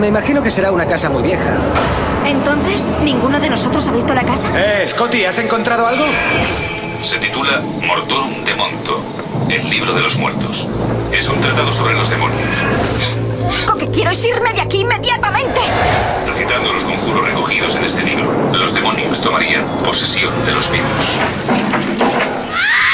me imagino que será una casa muy vieja. Entonces, ¿ninguno de nosotros ha visto la casa? Eh, Scotty, ¿has encontrado algo? Se titula Mortorum de Monto, el libro de los muertos. Es un tratado sobre los demonios. Lo que quiero es irme de aquí inmediatamente. Recitando los conjuros recogidos en este libro, los demonios tomarían posesión de los vivos. ¡Malditos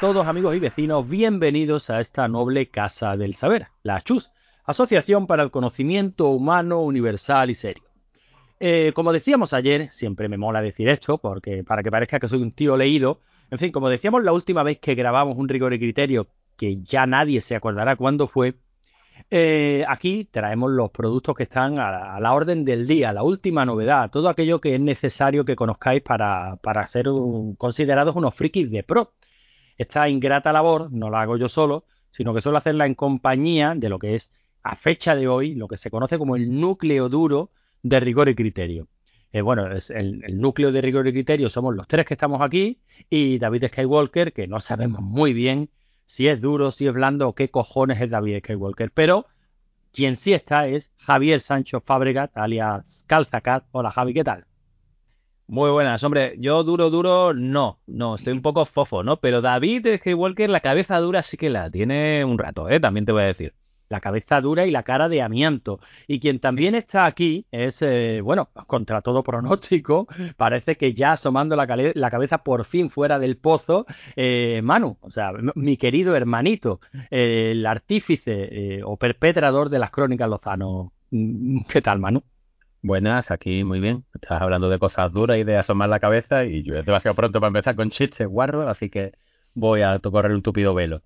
todos amigos y vecinos, bienvenidos a esta noble Casa del Saber, la CHUS, Asociación para el Conocimiento Humano Universal y Serio. Eh, como decíamos ayer, siempre me mola decir esto, porque para que parezca que soy un tío leído, en fin, como decíamos la última vez que grabamos un rigor y criterio, que ya nadie se acordará cuándo fue, eh, aquí traemos los productos que están a la, a la orden del día, la última novedad, todo aquello que es necesario que conozcáis para, para ser un- considerados unos frikis de pro. Esta ingrata labor no la hago yo solo, sino que suelo hacerla en compañía de lo que es, a fecha de hoy, lo que se conoce como el núcleo duro de rigor y criterio. Eh, bueno, es el, núcleo de rigor y criterio somos los tres que estamos aquí y David Skywalker, que no sabemos muy bien si es duro, si es blando o qué cojones es David Skywalker. Pero quien sí está es Javier Sancho Fabregat, alias Calzacat. Hola Javi, ¿qué tal? Muy buenas, hombre. Yo duro, duro, no. No, estoy un poco fofo, ¿no? Pero David Skywalker, la cabeza dura sí que la tiene un rato, ¿eh? También te voy a decir. la cabeza dura y la cara de amianto. Y quien también está aquí es, eh, bueno, contra todo pronóstico, parece que ya asomando la, cabeza por fin fuera del pozo, eh, Manu, o sea, mi querido hermanito, el artífice eh, o perpetrador de las crónicas Lozano. Mm, ¿Qué tal, Manu? Buenas, aquí muy bien. Estás hablando de cosas duras y de asomar la cabeza y yo es demasiado pronto para empezar con chistes guarros, así que voy a correr un tupido velo.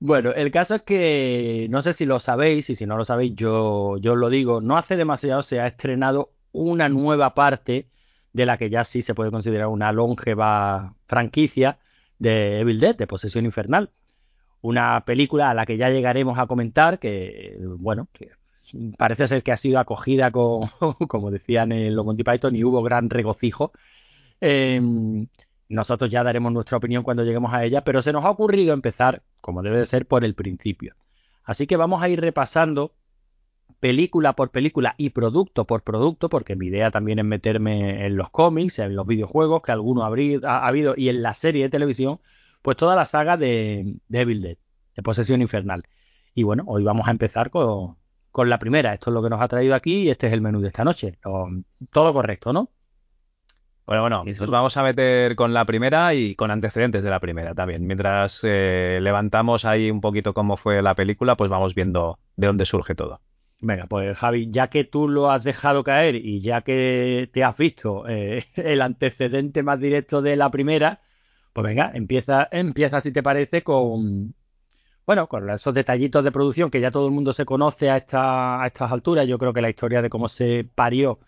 Bueno, el caso es que no sé si lo sabéis y si no lo sabéis yo, yo os lo digo, no hace demasiado se ha estrenado una nueva parte de la que ya sí se puede considerar una longeva franquicia de Evil Dead, de Posesión Infernal. Una película a la que ya llegaremos a comentar que, bueno, que parece ser que ha sido acogida con, como decían en los Monty Python, y hubo gran regocijo. Eh, nosotros ya daremos nuestra opinión cuando lleguemos a ella, pero se nos ha ocurrido empezar, como debe de ser, por el principio. Así que vamos a ir repasando película por película y producto por producto, porque mi idea también es meterme en los cómics, en los videojuegos, que alguno habrí- ha, ha habido, y en la serie de televisión, pues toda la saga de, de Evil Dead, de Posesión Infernal. Y bueno, hoy vamos a empezar con, con la primera. Esto es lo que nos ha traído aquí y este es el menú de esta noche. Lo- todo correcto, ¿no? Bueno, bueno, nos vamos a meter con la primera y con antecedentes de la primera también. Mientras eh, levantamos ahí un poquito cómo fue la película, pues vamos viendo de dónde surge todo. Venga, pues Javi, ya que tú lo has dejado caer y ya que te has visto eh, el antecedente más directo de la primera, pues venga, empieza, empieza si te parece con, bueno, con esos detallitos de producción que ya todo el mundo se conoce a, esta, a estas alturas. Yo creo que la historia de cómo se parió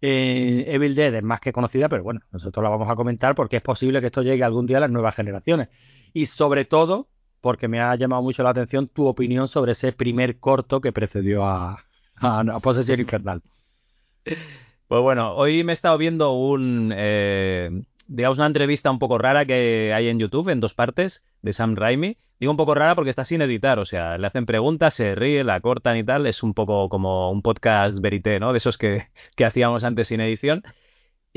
eh, Evil Dead es más que conocida, pero bueno, nosotros la vamos a comentar porque es posible que esto llegue algún día a las nuevas generaciones. Y sobre todo, porque me ha llamado mucho la atención tu opinión sobre ese primer corto que precedió a, a, a Infernal. Pues bueno, hoy me he estado viendo un, eh, digamos, una entrevista un poco rara que hay en YouTube, en dos partes, de Sam Raimi. Digo un poco rara porque está sin editar, o sea, le hacen preguntas, se ríe, la cortan y tal. Es un poco como un podcast verité, ¿no? De esos que, que hacíamos antes sin edición.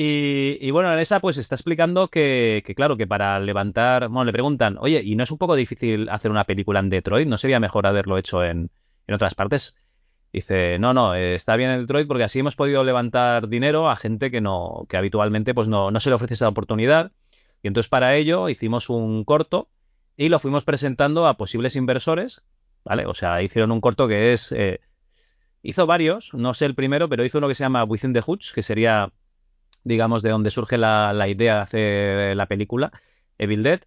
Y, bueno, en esa pues está explicando que, que, claro, que para levantar, bueno, le preguntan, oye, ¿y no es un poco difícil hacer una película en Detroit? ¿No sería mejor haberlo hecho en, en otras partes? Dice, no, no, está bien en Detroit porque así hemos podido levantar dinero a gente que no, que habitualmente pues no, no se le ofrece esa oportunidad. Y entonces para ello hicimos un corto y lo fuimos presentando a posibles inversores, ¿vale? O sea, hicieron un corto que es, eh, hizo varios, no sé el primero, pero hizo uno que se llama Within the Hoods, que sería, digamos, de donde surge la, la idea de hacer la película, Evil Dead.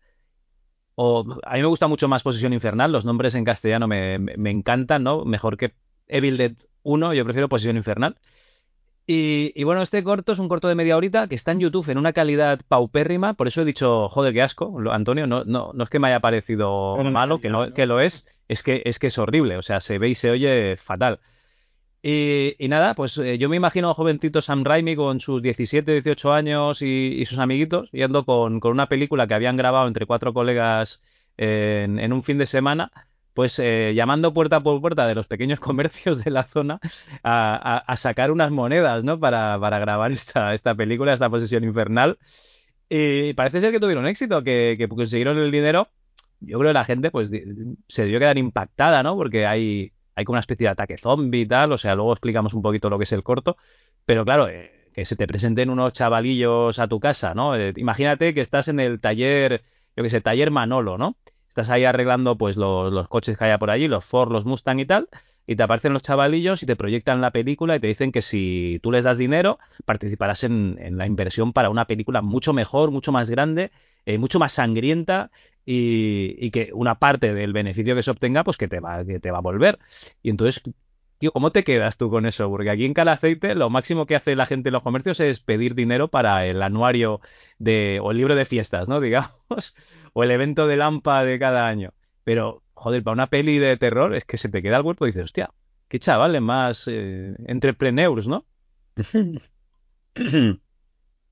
o a mí me gusta mucho más Posesión Infernal, los nombres en castellano me, me encantan, ¿no? Mejor que Evil Dead 1, yo prefiero Posesión Infernal. Y, bueno, este corto es un corto de media horita que está en YouTube en una calidad paupérrima, por eso he dicho, joder, qué asco, Antonio, no, no, no es que me haya parecido malo, que, no, que lo es, es que, es que es horrible, o sea, se ve y se oye fatal. Y, nada, pues eh, yo me imagino a jovencito Sam Raimi con sus 17, 18 años y, sus amiguitos yendo con, con, una película que habían grabado entre cuatro colegas en, en un fin de semana pues eh, llamando puerta por puerta de los pequeños comercios de la zona a, sacar unas monedas, ¿no? Para, grabar esta, esta película, esta posesión infernal. Y parece ser que tuvieron éxito, que, que consiguieron el dinero. Yo creo que la gente, pues, se debió quedar impactada, ¿no? Porque hay, hay como una especie de ataque zombie y tal. O sea, luego explicamos un poquito lo que es el corto. Pero claro, eh, que se te presenten unos chavalillos a tu casa, ¿no? Eh, imagínate que estás en el taller, yo que sé, taller Manolo, ¿no? Estás ahí arreglando pues los, coches que haya por allí, los Ford, los Mustang y tal, y te aparecen los chavalillos y te proyectan la película y te dicen que si tú les das dinero, participarás en, la inversión para una película mucho mejor, mucho más grande, eh, mucho más sangrienta y, que una parte del beneficio que se obtenga, pues que te va, que te va a volver. Y entonces, tío, ¿cómo te quedas tú con eso? Porque aquí en Calaceite lo máximo que hace la gente en los comercios es pedir dinero para el anuario de, o el libro de fiestas, ¿no? Digamos o el evento de Lampa de cada año. Pero, joder, para una peli de terror es que se te queda el cuerpo y dices, hostia, qué chavales más eh, entrepreneurs, ¿no?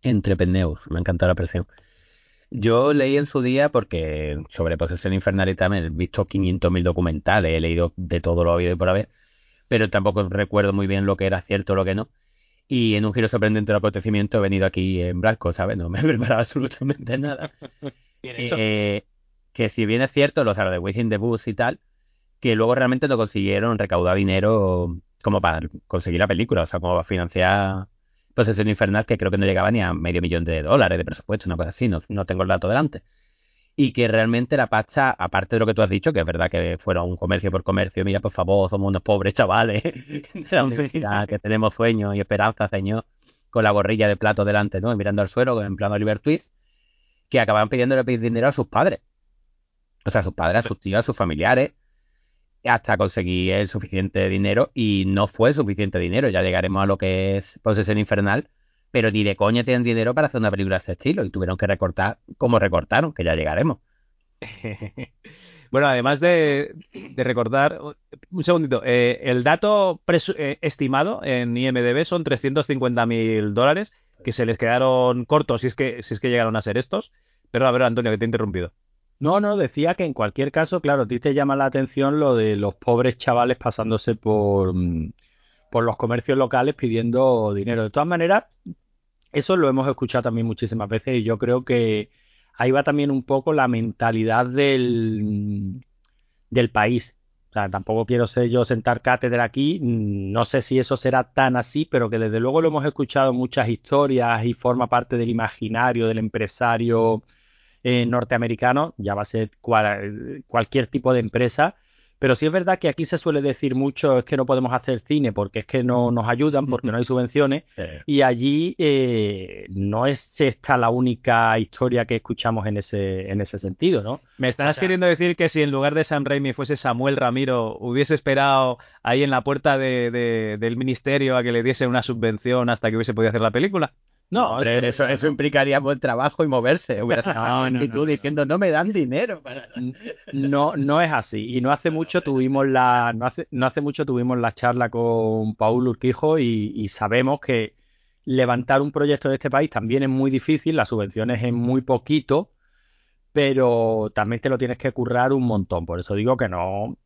entrepreneurs, me encantó la presión. Yo leí en su día porque sobre posesión infernal y también he visto 500.000 documentales, he leído de todo lo habido y por haber, pero tampoco recuerdo muy bien lo que era cierto o lo que no. Y en un giro sorprendente de acontecimiento he venido aquí en blanco, ¿sabes? No me he preparado absolutamente nada. Eh, que si bien es cierto, los de Within the Bus y tal, que luego realmente no consiguieron recaudar dinero como para conseguir la película, o sea, como para financiar Posesión Infernal, que creo que no llegaba ni a medio millón de dólares de presupuesto, una cosa así, no, no tengo el dato delante. Y que realmente la pacha, aparte de lo que tú has dicho, que es verdad que fueron un comercio por comercio, mira, por favor, somos unos pobres chavales la que tenemos sueños y esperanzas, señor, con la gorrilla de plato delante, ¿no? Y mirando al suelo, en plano Oliver Twist que acaban pidiéndole pedir dinero a sus padres. O sea, a sus padres, a sus tíos, a sus familiares, hasta conseguir el suficiente dinero y no fue suficiente dinero. Ya llegaremos a lo que es posesión infernal, pero ni de coña tienen dinero para hacer una película de ese estilo y tuvieron que recortar como recortaron, que ya llegaremos. bueno, además de, recordar, un segundito, eh, el dato eh, estimado en IMDB son 350 mil dólares que se les quedaron cortos si es que, si es que llegaron a ser estos. Pero a ver, Antonio, que te he interrumpido. No, no, decía que en cualquier caso, claro, a ti te llama la atención lo de los pobres chavales pasándose por, mm, por los comercios locales pidiendo dinero. De todas maneras, eso lo hemos escuchado también muchísimas veces y yo creo que ahí va también un poco la mentalidad del, del país. O sea, tampoco quiero ser yo sentar cátedra aquí, no sé si eso será tan así, pero que desde luego lo hemos escuchado muchas historias y forma parte del imaginario del empresario eh, norteamericano, ya va a ser cualquier tipo de empresa, pero sí es verdad que aquí se suele decir mucho es que no podemos hacer cine porque es que no nos ayudan, porque no hay subvenciones. Y allí eh, no es esta la única historia que escuchamos en ese, en ese sentido, ¿no? Me estás queriendo decir que si en lugar de Sam Raimi fuese Samuel Ramiro, hubiese esperado ahí en la puerta del ministerio a que le diese una subvención hasta que hubiese podido hacer la película. No, eso, eso, implicaría buen trabajo y moverse. y tú diciendo, no me dan dinero. No, no es así. Y no hace mucho tuvimos la, no hace, no hace mucho tuvimos la charla con Paul Urquijo y, sabemos que levantar un proyecto de este país también es muy difícil, las subvenciones es muy poquito, pero también te lo tienes que currar un montón. Por eso digo que no,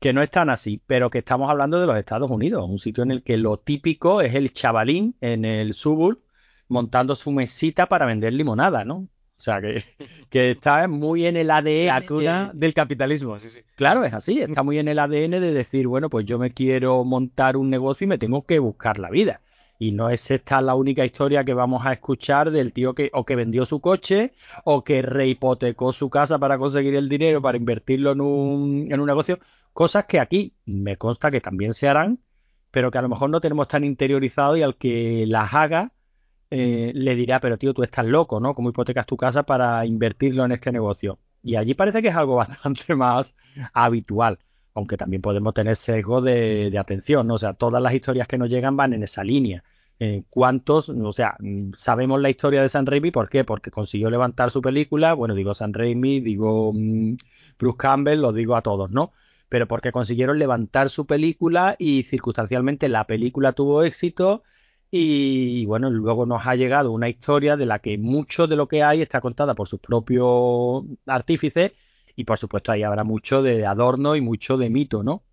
que no es tan así, pero que estamos hablando de los Estados Unidos, un sitio en el que lo típico es el chavalín en el suburb montando su mesita para vender limonada, ¿no? O sea, que, que está muy en el ADN. Cuna del capitalismo, sí, sí. Claro, es así, está muy en el ADN de decir, bueno, pues yo me quiero montar un negocio y me tengo que buscar la vida. Y no es esta la única historia que vamos a escuchar del tío que o que vendió su coche o que rehipotecó su casa para conseguir el dinero para invertirlo en un, en un negocio. Cosas que aquí me consta que también se harán, pero que a lo mejor no tenemos tan interiorizado y al que las haga eh, le dirá, pero tío, tú estás loco, ¿no? ¿Cómo hipotecas tu casa para invertirlo en este negocio? Y allí parece que es algo bastante más habitual, aunque también podemos tener sesgo de, atención, ¿no? O sea, todas las historias que nos llegan van en esa línea. Eh, ¿Cuántos? O sea, sabemos la historia de San Raimi, ¿por qué? Porque consiguió levantar su película, bueno, digo San Raimi, digo mm, Bruce Campbell, lo digo a todos, ¿no? Pero porque consiguieron levantar su película y circunstancialmente la película tuvo éxito y, bueno, luego nos ha llegado una historia de la que mucho de lo que hay está contada por sus propios artífices y por supuesto ahí habrá mucho de adorno y mucho de mito, ¿no?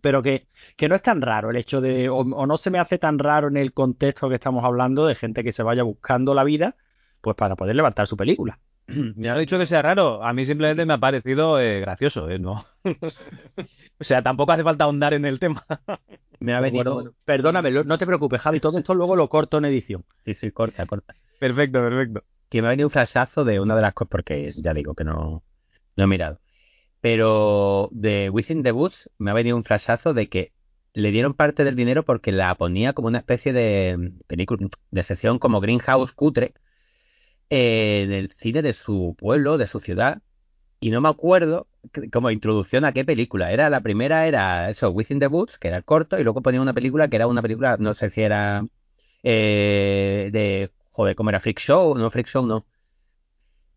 Pero que, que no es tan raro el hecho de, o, no se me hace tan raro en el contexto que estamos hablando de gente que se vaya buscando la vida, pues para poder levantar su película. Me ha dicho que sea raro, a mí simplemente me ha parecido eh, gracioso, ¿eh? ¿no? o sea, tampoco hace falta ahondar en el tema. me ha venido... perdóname, no te preocupes, Javi, todo esto luego lo corto en edición. Sí, sí, corta, corta. Perfecto, perfecto. Que me ha venido un flashazo de una de las cosas, porque ya digo que no, no he mirado. Pero de Within the Woods me ha venido un flashazo de que le dieron parte del dinero porque la ponía como una especie de película, de sesión como Greenhouse cutre en el cine de su pueblo, de su ciudad. Y no me acuerdo como introducción a qué película. Era la primera, era eso, Within the Woods, que era el corto, y luego ponía una película que era una película, no sé si era eh, de, joder, ¿cómo era? Freak Show, no Freak Show, no.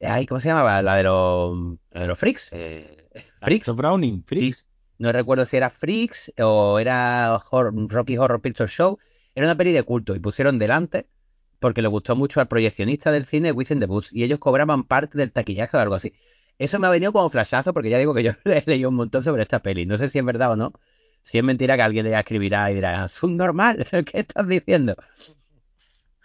Ay, ¿cómo se llamaba? La de los, de los Freaks. Eh, Freaks. Browning, Freaks. No recuerdo si era Freaks o era Rocky Horror Picture Show. Era una peli de culto y pusieron delante porque le gustó mucho al proyeccionista del cine Within the Boots y ellos cobraban parte del taquillaje o algo así. Eso me ha venido como flashazo porque ya digo que yo he leído un montón sobre esta peli. No sé si es verdad o no. Si es mentira que alguien le escribirá y dirá, es un normal, ¿qué estás diciendo?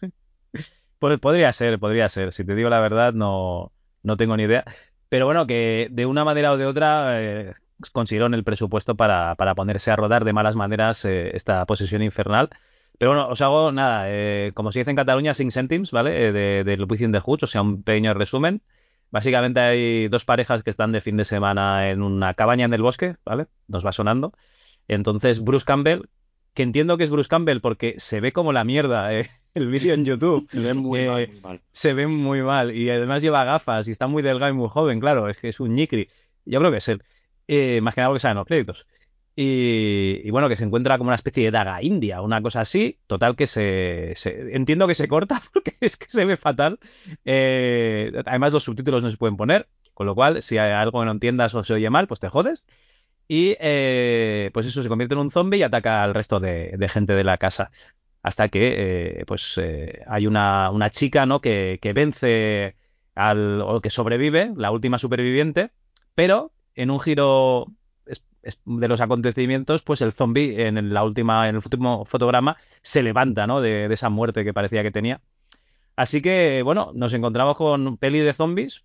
Podría ser, podría ser. Si te digo la verdad, no, no tengo ni idea. Pero bueno, que de una manera o de otra eh, consiguieron el presupuesto para, para, ponerse a rodar de malas maneras eh, esta posesión infernal. Pero bueno, os hago nada, eh, como se dice en Cataluña, sin centimes, ¿vale? de, del Within the Hoods, o sea, un pequeño resumen. Básicamente hay dos parejas que están de fin de semana en una cabaña en el bosque, ¿vale? Nos va sonando. Entonces, Bruce Campbell, que entiendo que es Bruce Campbell porque se ve como la mierda eh, el vídeo en YouTube. se ve muy, mal, Se ve muy mal. Y además lleva gafas y está muy delgado y muy joven, claro. Es que es un ñicri. Yo creo que es él. Eh, más que nada porque saben los créditos. Y, bueno, que se encuentra como una especie de daga india, una cosa así. Total que se, entiendo que se corta porque es que se ve fatal. Eh, además los subtítulos no se pueden poner, con lo cual si hay algo que no entiendas o se oye mal, pues te jodes. Y eh, pues eso se convierte en un zombie y ataca al resto de, gente de la casa. Hasta que eh, pues hay una, una, chica ¿no? que, que vence al, o que sobrevive, la última superviviente, pero en un giro de los acontecimientos, pues el zombie en la última, en el último fotograma se levanta, ¿no? De, esa muerte que parecía que tenía. Así que, bueno, nos encontramos con peli de zombies,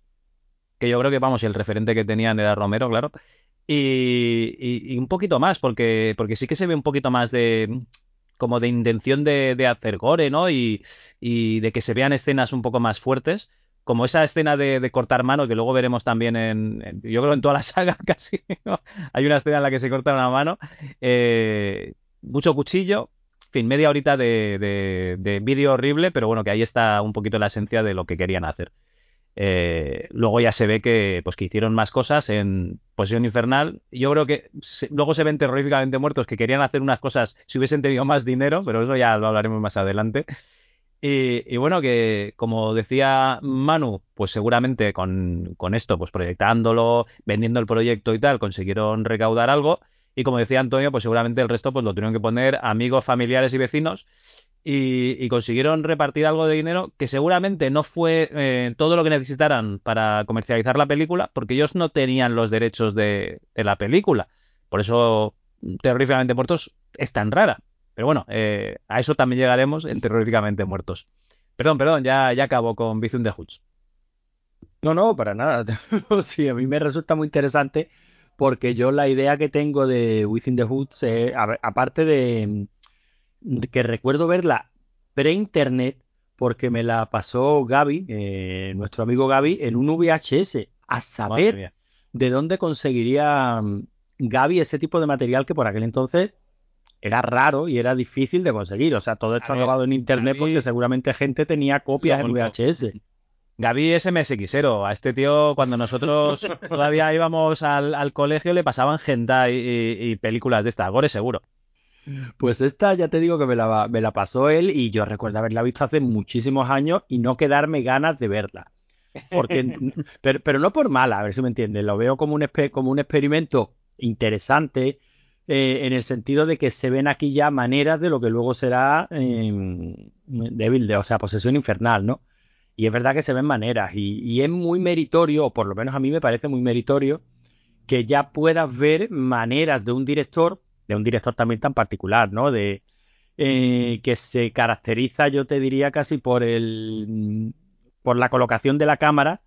que yo creo que, vamos, el referente que tenían era Romero, claro. Y, un poquito más, porque, porque sí que se ve un poquito más de como de intención de, de hacer gore, ¿no? Y, y de que se vean escenas un poco más fuertes como esa escena de, cortar mano que luego veremos también en, yo creo en toda la saga casi, hay una escena en la que se corta una mano, eh, mucho cuchillo, en fin, media horita de, vídeo horrible, pero bueno, que ahí está un poquito la esencia de lo que querían hacer. Eh, luego ya se ve que, pues, que hicieron más cosas en Posición Infernal. Yo creo que luego se ven terroríficamente muertos que querían hacer unas cosas si hubiesen tenido más dinero, pero eso ya lo hablaremos más adelante. Y, bueno, que como decía Manu, pues seguramente con, esto, pues proyectándolo, vendiendo el proyecto y tal, consiguieron recaudar algo. Y como decía Antonio, pues seguramente el resto pues lo tuvieron que poner amigos, familiares y vecinos. Y, consiguieron repartir algo de dinero que seguramente no fue eh, todo lo que necesitaran para comercializar la película, porque ellos no tenían los derechos de, de la película. Por eso, Terroríficamente Muertos es tan rara. Pero bueno, eh, a eso también llegaremos en Terroríficamente Muertos. Perdón, perdón, ya, ya acabo con Vision de Hoods. No, no, para nada. sí, a mí me resulta muy interesante porque yo la idea que tengo de Within the Hoods, es, aparte de, que recuerdo verla pre-internet, porque me la pasó Gaby, eh, nuestro amigo Gaby, en un VHS, a saber de dónde conseguiría mm, Gaby ese tipo de material que por aquel entonces era raro y era difícil de conseguir. O sea, todo esto ha acabado en internet porque seguramente gente tenía copias en VHS. Gaby es MSXero. A este tío, cuando nosotros todavía íbamos al, colegio, le pasaban hentai y, y, películas de esta. Gore seguro. Pues esta ya te digo que me la, me la pasó él y yo recuerdo haberla visto hace muchísimos años y no quedarme ganas de verla. Porque, pero, no por mala, a ver si me entiendes. Lo veo como un, como un experimento interesante eh, en el sentido de que se ven aquí ya maneras de lo que luego será eh, débil, de, o sea, posesión infernal, ¿no? Y es verdad que se ven maneras y, y, es muy meritorio, o por lo menos a mí me parece muy meritorio, que ya puedas ver maneras de un director, de un director también tan particular, ¿no? De eh, que se caracteriza, yo te diría casi por el por la colocación de la cámara,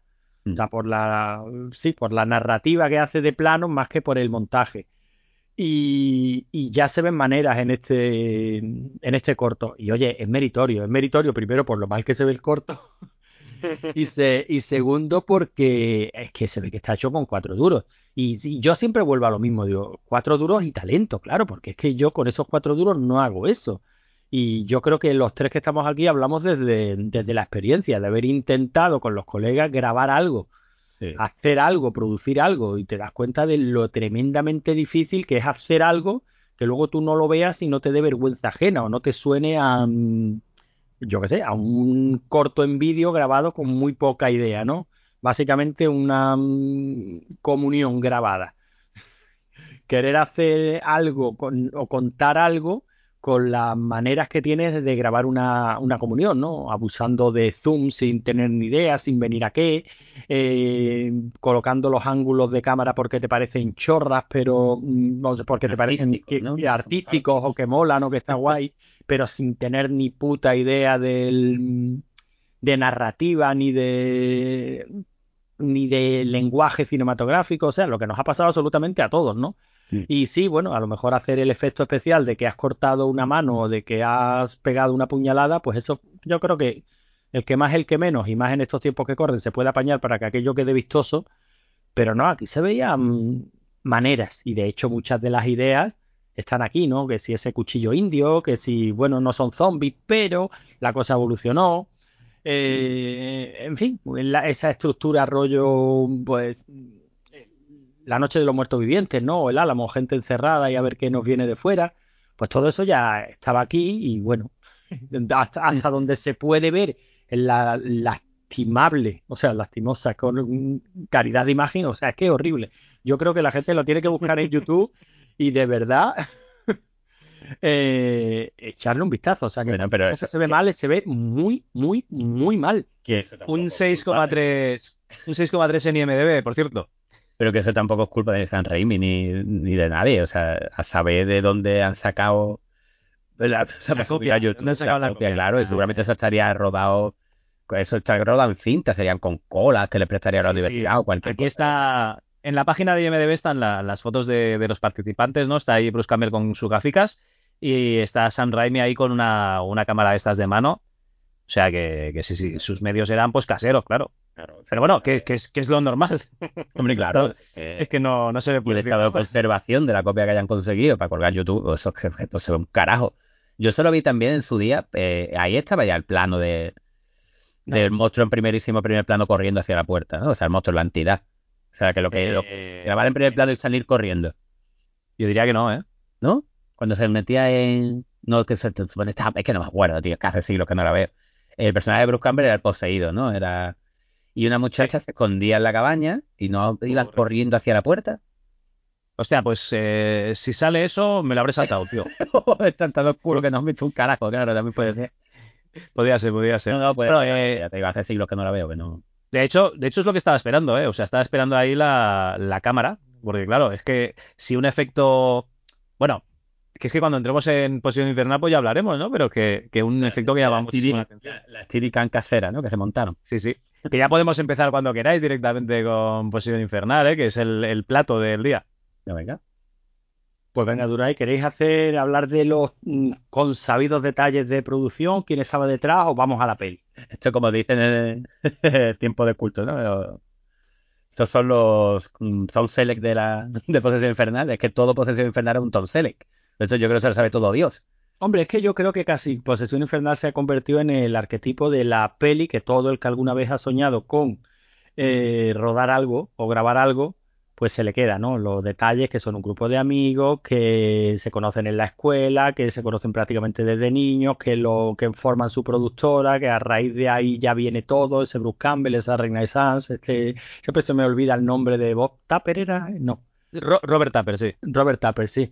o sea, mm. por la sí, por la narrativa que hace de plano más que por el montaje. Y, ya se ven maneras en este en este corto. Y oye, es meritorio, es meritorio primero por lo mal que se ve el corto. y, se, y segundo porque es que se ve que está hecho con cuatro duros. Y, yo siempre vuelvo a lo mismo, digo, cuatro duros y talento, claro, porque es que yo con esos cuatro duros no hago eso. Y yo creo que los tres que estamos aquí hablamos desde, desde la experiencia, de haber intentado con los colegas grabar algo, hacer algo, producir algo, y te das cuenta de lo tremendamente difícil que es hacer algo que luego tú no lo veas y no te dé vergüenza ajena o no te suene a, mm, yo qué sé, a un corto en vídeo grabado con muy poca idea, ¿no? Básicamente una mm, comunión grabada. Querer hacer algo o contar algo con las maneras que tienes de grabar una, comunión, ¿no? Abusando de zoom sin tener ni idea, sin venir a qué, eh, colocando los ángulos de cámara porque te parecen chorras, pero mm, no sé, porque te parecen artísticos o que molan o que está guay, pero sin tener ni puta idea del, de narrativa ni de ni de lenguaje cinematográfico, o sea, lo que nos ha pasado absolutamente a todos, ¿no? Y sí, bueno, a lo mejor hacer el efecto especial de que has cortado una mano o de que has pegado una puñalada, pues eso yo creo que el que más, el que menos, y más en estos tiempos que corren, se puede apañar para que aquello quede vistoso, pero no, aquí se veían maneras, y de hecho muchas de las ideas están aquí, ¿no? Que si ese cuchillo indio, que si, bueno, no son zombies, pero la cosa evolucionó. Eh, en fin, esa estructura rollo, pues, la noche de los muertos vivientes, ¿no? O el álamo, gente encerrada y a ver qué nos viene de fuera. Pues todo eso ya estaba aquí y bueno, hasta, donde se puede ver la lastimable, o sea, lastimosa, con caridad de imagen, o sea, es que es horrible. Yo creo que la gente lo tiene que buscar en YouTube y de verdad eh, echarle un vistazo. O sea, que pero se ve mal, se ve muy, muy, muy mal. Que un 6,3 un 6,3 en IMDB, por cierto pero que eso tampoco es culpa de San Raimi ni, ni de nadie. O sea, a saber de dónde han sacado la, copia. han sacado la copia? Claro, seguramente eso estaría rodado. Eso está rodado en cinta, serían con colas que le prestaría a la universidad o cualquier Aquí está. En la página de IMDB están las fotos de, los participantes, ¿no? Está ahí Bruce Campbell con sus gráficas y está Sam Raimi ahí con una, una cámara de estas de mano. O sea que, que sí, sí, sus medios eran pues caseros, claro. Pero bueno, que, es, que es lo normal. Hombre, claro. es que no, no se ve por el estado de conservación de la copia que hayan conseguido para colgar YouTube, eso es que se ve un carajo. Yo solo vi también en su día, eh, ahí estaba ya el plano de del monstruo en primerísimo primer plano corriendo hacia la puerta, ¿no? O sea, el monstruo, la entidad. O sea, que lo que, eh, grabar en primer plano y salir corriendo. Yo diría que no, ¿eh? ¿No? Cuando se metía en. No, que se. Es que no me acuerdo, tío, que hace siglos que no la veo. El personaje de Bruce Campbell era el poseído, ¿no? Era y una muchacha se escondía en la cabaña y no iba corriendo hacia la puerta. Hostia, pues eh, si sale eso, me lo habré saltado, tío. es tan, tan oscuro que no has visto un carajo, claro, también puede ser. Podría ser, podría ser. No, no, puede ser. Eh, ya te digo, hace siglos que no la veo, que no. De hecho, de hecho es lo que estaba esperando, ¿eh? O sea, estaba esperando ahí la, la cámara, porque claro, es que si un efecto... Bueno, que es que cuando entremos en posición infernal pues ya hablaremos, ¿no? Pero que, que un efecto que llamamos la, la, la casera, ¿no? Que se montaron. Sí, sí. Que ya podemos empezar cuando queráis directamente con Posición Infernal, ¿eh? que es el, plato del día. Ya venga. Pues venga, Duray, ¿queréis hacer hablar de los mm, consabidos detalles de producción? ¿Quién estaba detrás o vamos a la peli? Esto como dicen en el tiempo de culto, ¿no? Estos son los mm, Sound Select de la de Posesión Infernal. Es que todo Posesión Infernal es un Tom Select. De hecho, yo creo que se lo sabe todo Dios. Hombre, es que yo creo que casi Posesión Infernal se ha convertido en el arquetipo de la peli que todo el que alguna vez ha soñado con eh, rodar algo o grabar algo, pues se le queda, ¿no? Los detalles que son un grupo de amigos que se conocen en la escuela, que se conocen prácticamente desde niños, que lo que forman su productora, que a raíz de ahí ya viene todo, ese Bruce Campbell, esa Reina de Sans, este, siempre se me olvida el nombre de Bob Tapper, ¿era? No. Robert Tapper, sí. Robert Tapper, sí.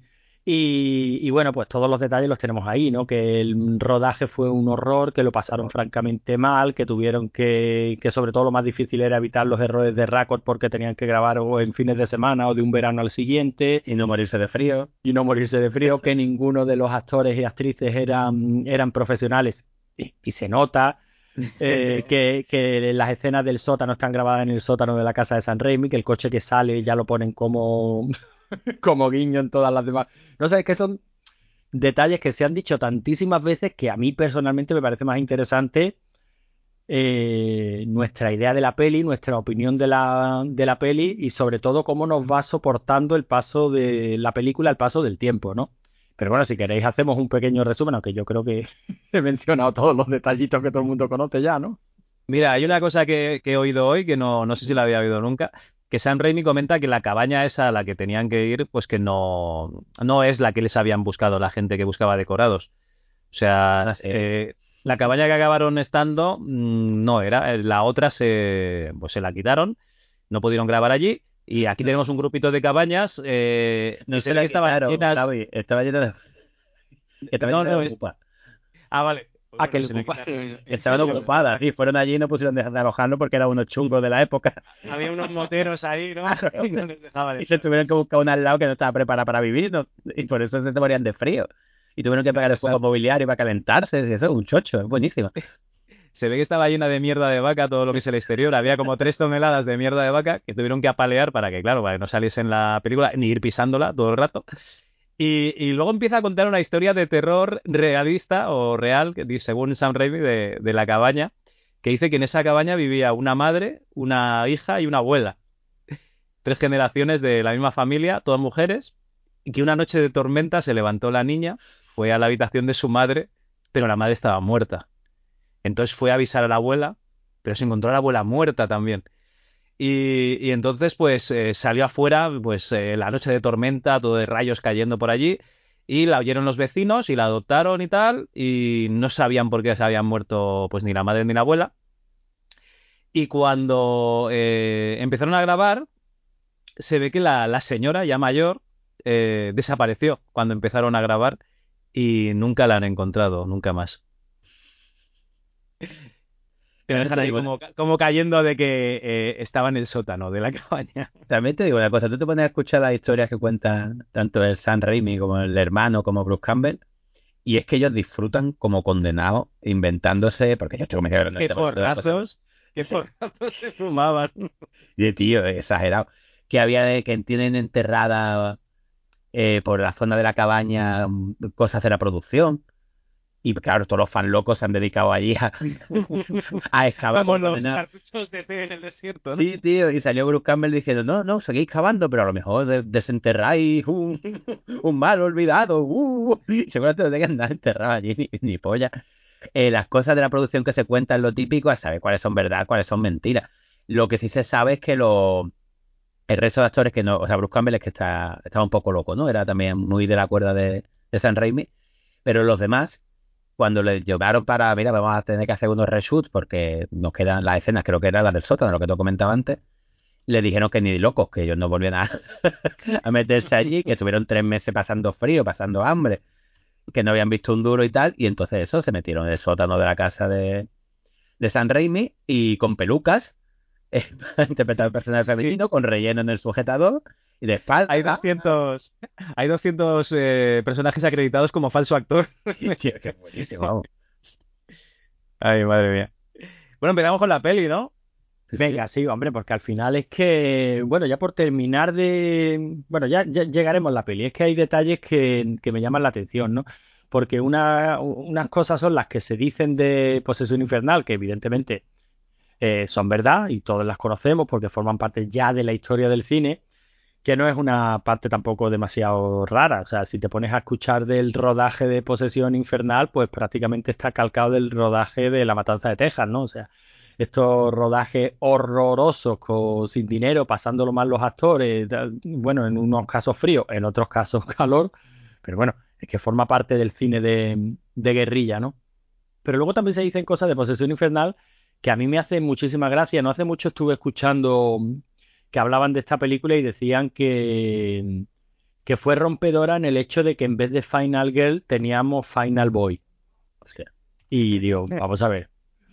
Y, bueno, pues todos los detalles los tenemos ahí, ¿no? Que el rodaje fue un horror, que lo pasaron francamente mal, que tuvieron que, que sobre todo lo más difícil era evitar los errores de récord porque tenían que grabar o en fines de semana o de un verano al siguiente. Y no morirse de frío. Y no morirse de frío, que ninguno de los actores y actrices eran, eran profesionales. Y, se nota. Eh, que, que, las escenas del sótano están grabadas en el sótano de la casa de San Raimi, que el coche que sale ya lo ponen como como guiño en todas las demás. No sé, que son detalles que se han dicho tantísimas veces que a mí personalmente me parece más interesante eh, nuestra idea de la peli, nuestra opinión de la, de la peli y sobre todo cómo nos va soportando el paso de la película, el paso del tiempo, ¿no? Pero bueno, si queréis hacemos un pequeño resumen, aunque yo creo que he mencionado todos los detallitos que todo el mundo conoce ya, ¿no? Mira, hay una cosa que, que he oído hoy que no, no sé si la había oído nunca, que Sam Raimi comenta que la cabaña esa a la que tenían que ir, pues que no, no es la que les habían buscado la gente que buscaba decorados. O sea, ah, eh, la cabaña que acabaron estando mm, no era, eh, la otra se, pues se la quitaron, no pudieron grabar allí. Y aquí tenemos un grupito de cabañas. Eh, no sé la que estaba llena de... Estaba llena de... no, no, es... Ah, vale. Que Estaban ocupadas, sí, fueron allí y no pusieron de alojarlo porque eran unos chungos de la época. Había unos moteros ahí, ¿no? y no les dejaban. Y se tuvieron que buscar una al lado que no estaba preparada para vivir y por eso se morían de frío. Y tuvieron que pagar el fuego mobiliario para calentarse. Eso es un chocho, es buenísimo. Se ve que estaba llena de mierda de vaca todo lo que es el exterior. Había como tres toneladas de mierda de vaca que tuvieron que apalear para que, claro, para que no saliese en la película ni ir pisándola todo el rato. Y, luego empieza a contar una historia de terror realista o real, según Sam Raimi, de, la cabaña, que dice que en esa cabaña vivía una madre, una hija y una abuela. Tres generaciones de la misma familia, todas mujeres, y que una noche de tormenta se levantó la niña, fue a la habitación de su madre, pero la madre estaba muerta. Entonces fue a avisar a la abuela, pero se encontró a la abuela muerta también. Y, entonces, pues eh, salió afuera, pues eh, la noche de tormenta, todo de rayos cayendo por allí, y la oyeron los vecinos y la adoptaron y tal, y no sabían por qué se habían muerto, pues ni la madre ni la abuela. Y cuando eh, empezaron a grabar, se ve que la, la señora, ya mayor, desapareció cuando empezaron a grabar y nunca la han encontrado, nunca más. Te dejan ahí como, cayendo de que eh, estaba en el sótano de la cabaña. También te digo una cosa, tú te pones a escuchar las historias que cuentan tanto el San Raimi como el hermano como Bruce Campbell y es que ellos disfrutan como condenados inventándose, porque yo me Qué porrazos, qué porrazos se fumaban. Y tío, exagerado. Que había que tienen enterrada eh, por la zona de la cabaña mm, cosas de la producción y claro, todos los fan locos se han dedicado allí a, a excavar. Como los cartuchos de té en el desierto, Sí, tío, y salió Bruce Campbell diciendo, no, no, seguís cavando, pero a lo mejor desenterráis un, un mal olvidado. Uh, seguramente no tengan nada enterrado allí, ni, polla. Eh, las cosas de la producción que se cuentan, lo típico, es saber cuáles son verdad, cuáles son mentiras. Lo que sí se sabe es que lo, el resto de actores que no, o sea, Bruce Campbell es que está, estaba un poco loco, ¿no? Era también muy de la cuerda de, de San Raimi, pero los demás cuando le llevaron para, mira, vamos a tener que hacer unos reshoots porque nos quedan las escenas, creo que eran las del sótano, lo que te comentaba antes, le dijeron que ni locos, que ellos no volvían a, a meterse allí, que estuvieron tres meses pasando frío, pasando hambre, que no habían visto un duro y tal, y entonces eso, se metieron en el sótano de la casa de, de San Raimi y con pelucas, eh, interpretado el personaje femenino, con relleno en el sujetador, y de Hay 200, hay 200 eh, personajes acreditados como falso actor. qué buenísimo, Ay, madre mía. Bueno, empezamos con la peli, ¿no? Venga, sí, hombre, porque al final es que, bueno, ya por terminar de, bueno, ya, llegaremos a la peli, es que hay detalles que, me llaman la atención, ¿no? Porque una, unas cosas son las que se dicen de Posesión Infernal, que evidentemente eh, son verdad y todos las conocemos porque forman parte ya de la historia del cine, que no es una parte tampoco demasiado rara. O sea, si te pones a escuchar del rodaje de Posesión Infernal, pues prácticamente está calcado del rodaje de La Matanza de Texas, ¿no? O sea, estos rodajes horrorosos con, sin dinero, pasándolo mal los actores, bueno, en unos casos frío, en otros casos calor, pero bueno, es que forma parte del cine de, de guerrilla, ¿no? Pero luego también se dicen cosas de Posesión Infernal que a mí me hacen muchísima gracia. No hace mucho estuve escuchando que hablaban de esta película y decían que, que fue rompedora en el hecho de que en vez de Final Girl teníamos Final Boy. Y digo, vamos a ver,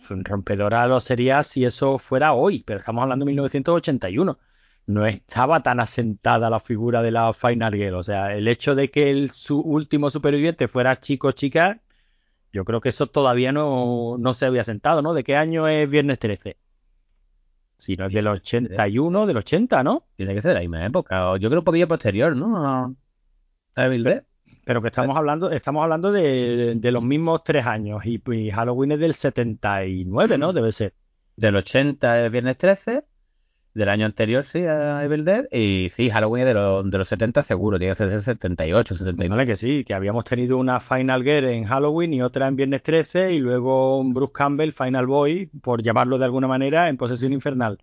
rompedora lo sería si eso fuera hoy, pero estamos hablando de 1981. No estaba tan asentada la figura de la Final Girl. O sea, el hecho de que el su último superviviente fuera chico o chica, yo creo que eso todavía no, no se había sentado, ¿no? ¿De qué año es Viernes 13? Si no es del 81, del 80, ¿no? Tiene que ser de la misma época. O yo creo un poquillo posterior, ¿no? A Pero que estamos hablando, estamos hablando de, los mismos tres años. Y, y, Halloween es del 79, ¿no? Debe ser. Del 80 es Viernes 13 del año anterior, sí, a Evil Dead. Y sí, Halloween de, de los 70 seguro, tiene que ser 78, 79. que sí, que habíamos tenido una Final Girl en Halloween y otra en Viernes 13 y luego un Bruce Campbell, Final Boy, por llamarlo de alguna manera, en Posesión Infernal.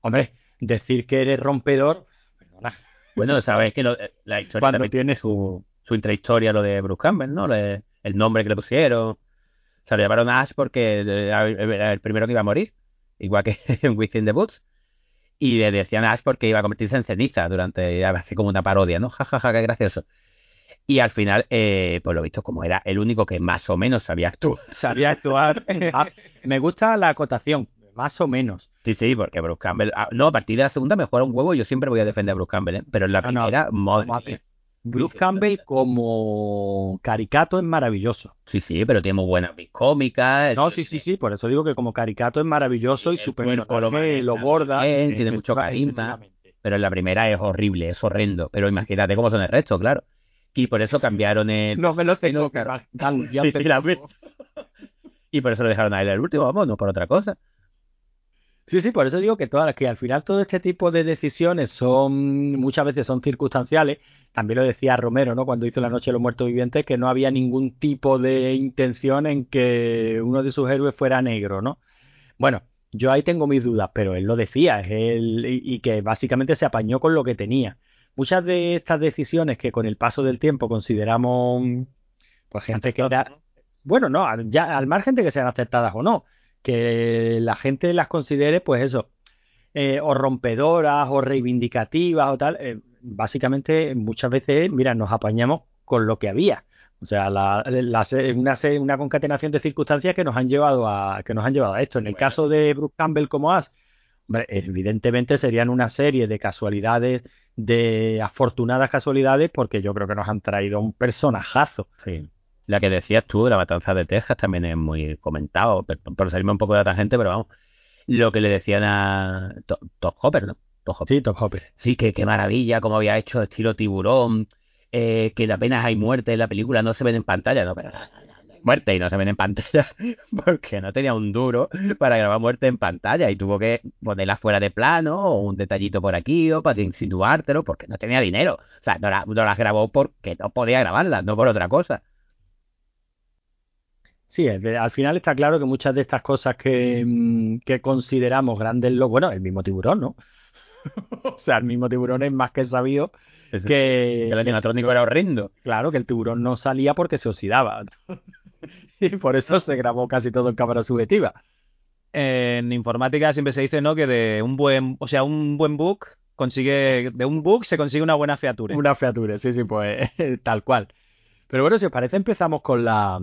Hombre, decir que eres rompedor, perdona. Bueno, sabes que la historia también tiene su, su intrahistoria, lo de Bruce Campbell, ¿no? el nombre que le pusieron. O sea, le llamaron Ash porque era el primero que iba a morir, igual que en Within the Boots y le decían a Ash porque iba a convertirse en ceniza durante, así como una parodia, ¿no? Jajaja, ja, ja, qué gracioso. Y al final, eh, pues lo visto, como era el único que más o menos sabía actuar. Sabía actuar. Ah, me gusta la acotación, más o menos. Sí, sí, porque Bruce Campbell. Ah, no, a partir de la segunda me juega un huevo y yo siempre voy a defender a Bruce Campbell, ¿eh? Pero en la primera, Bruce Campbell como caricato es maravilloso. Sí, sí, pero tiene muy buenas cómicas. No, sí, sí, sí, por eso digo que como caricato es maravilloso y súper bueno, lo borda. tiene mucho carisma. Pero en la primera es horrible, es horrendo. Pero imagínate cómo son el resto, claro. Y por eso cambiaron el. No me lo tengo que Y por eso lo dejaron a él el último, vamos, no por otra cosa. Sí, sí, por eso digo que todas que al final todo este tipo de decisiones son muchas veces son circunstanciales. También lo decía Romero, ¿no? Cuando hizo La Noche de los Muertos Vivientes, que no había ningún tipo de intención en que uno de sus héroes fuera negro, ¿no? Bueno, yo ahí tengo mis dudas, pero él lo decía, él, y, que básicamente se apañó con lo que tenía. Muchas de estas decisiones que con el paso del tiempo consideramos, pues gente que era, bueno, no, ya al margen de que sean aceptadas o no, que la gente las considere, pues eso, eh, o rompedoras o reivindicativas o tal. Eh, básicamente, muchas veces, mira, nos apañamos con lo que había. O sea, la, una, una, concatenación de circunstancias que nos han llevado a, que nos han llevado a esto. En el caso de Bruce Campbell como As, evidentemente serían una serie de casualidades, de afortunadas casualidades, porque yo creo que nos han traído un personajazo. Sí. La que decías tú, la matanza de Texas, también es muy comentado, por, salirme un poco de la tangente, pero vamos, lo que le decían a Top Hopper, ¿no? Sí, Top Hopper. Sí, que qué maravilla, cómo había hecho estilo tiburón, eh, que apenas hay muerte en la película, no se ven en pantalla, no, pero muerte y no se ven en pantalla porque no tenía un duro para grabar muerte en pantalla y tuvo que ponerla fuera de plano o un detallito por aquí o para insinuártelo porque no tenía dinero. O sea, no, no las grabó porque no podía grabarlas, no por otra cosa. Sí, al final está claro que muchas de estas cosas que, mm, consideramos grandes, lo, bueno, el mismo tiburón, ¿no? o sea, el mismo tiburón es más que sabido que, el animatrónico era horrendo. Claro, que el tiburón no salía porque se oxidaba. y por eso se grabó casi todo en cámara subjetiva. En informática siempre se dice, ¿no? Que de un buen, o sea, un buen book consigue, de un book se consigue una buena featura. Una featura, sí, sí, pues tal cual. Pero bueno, si os parece, empezamos con la,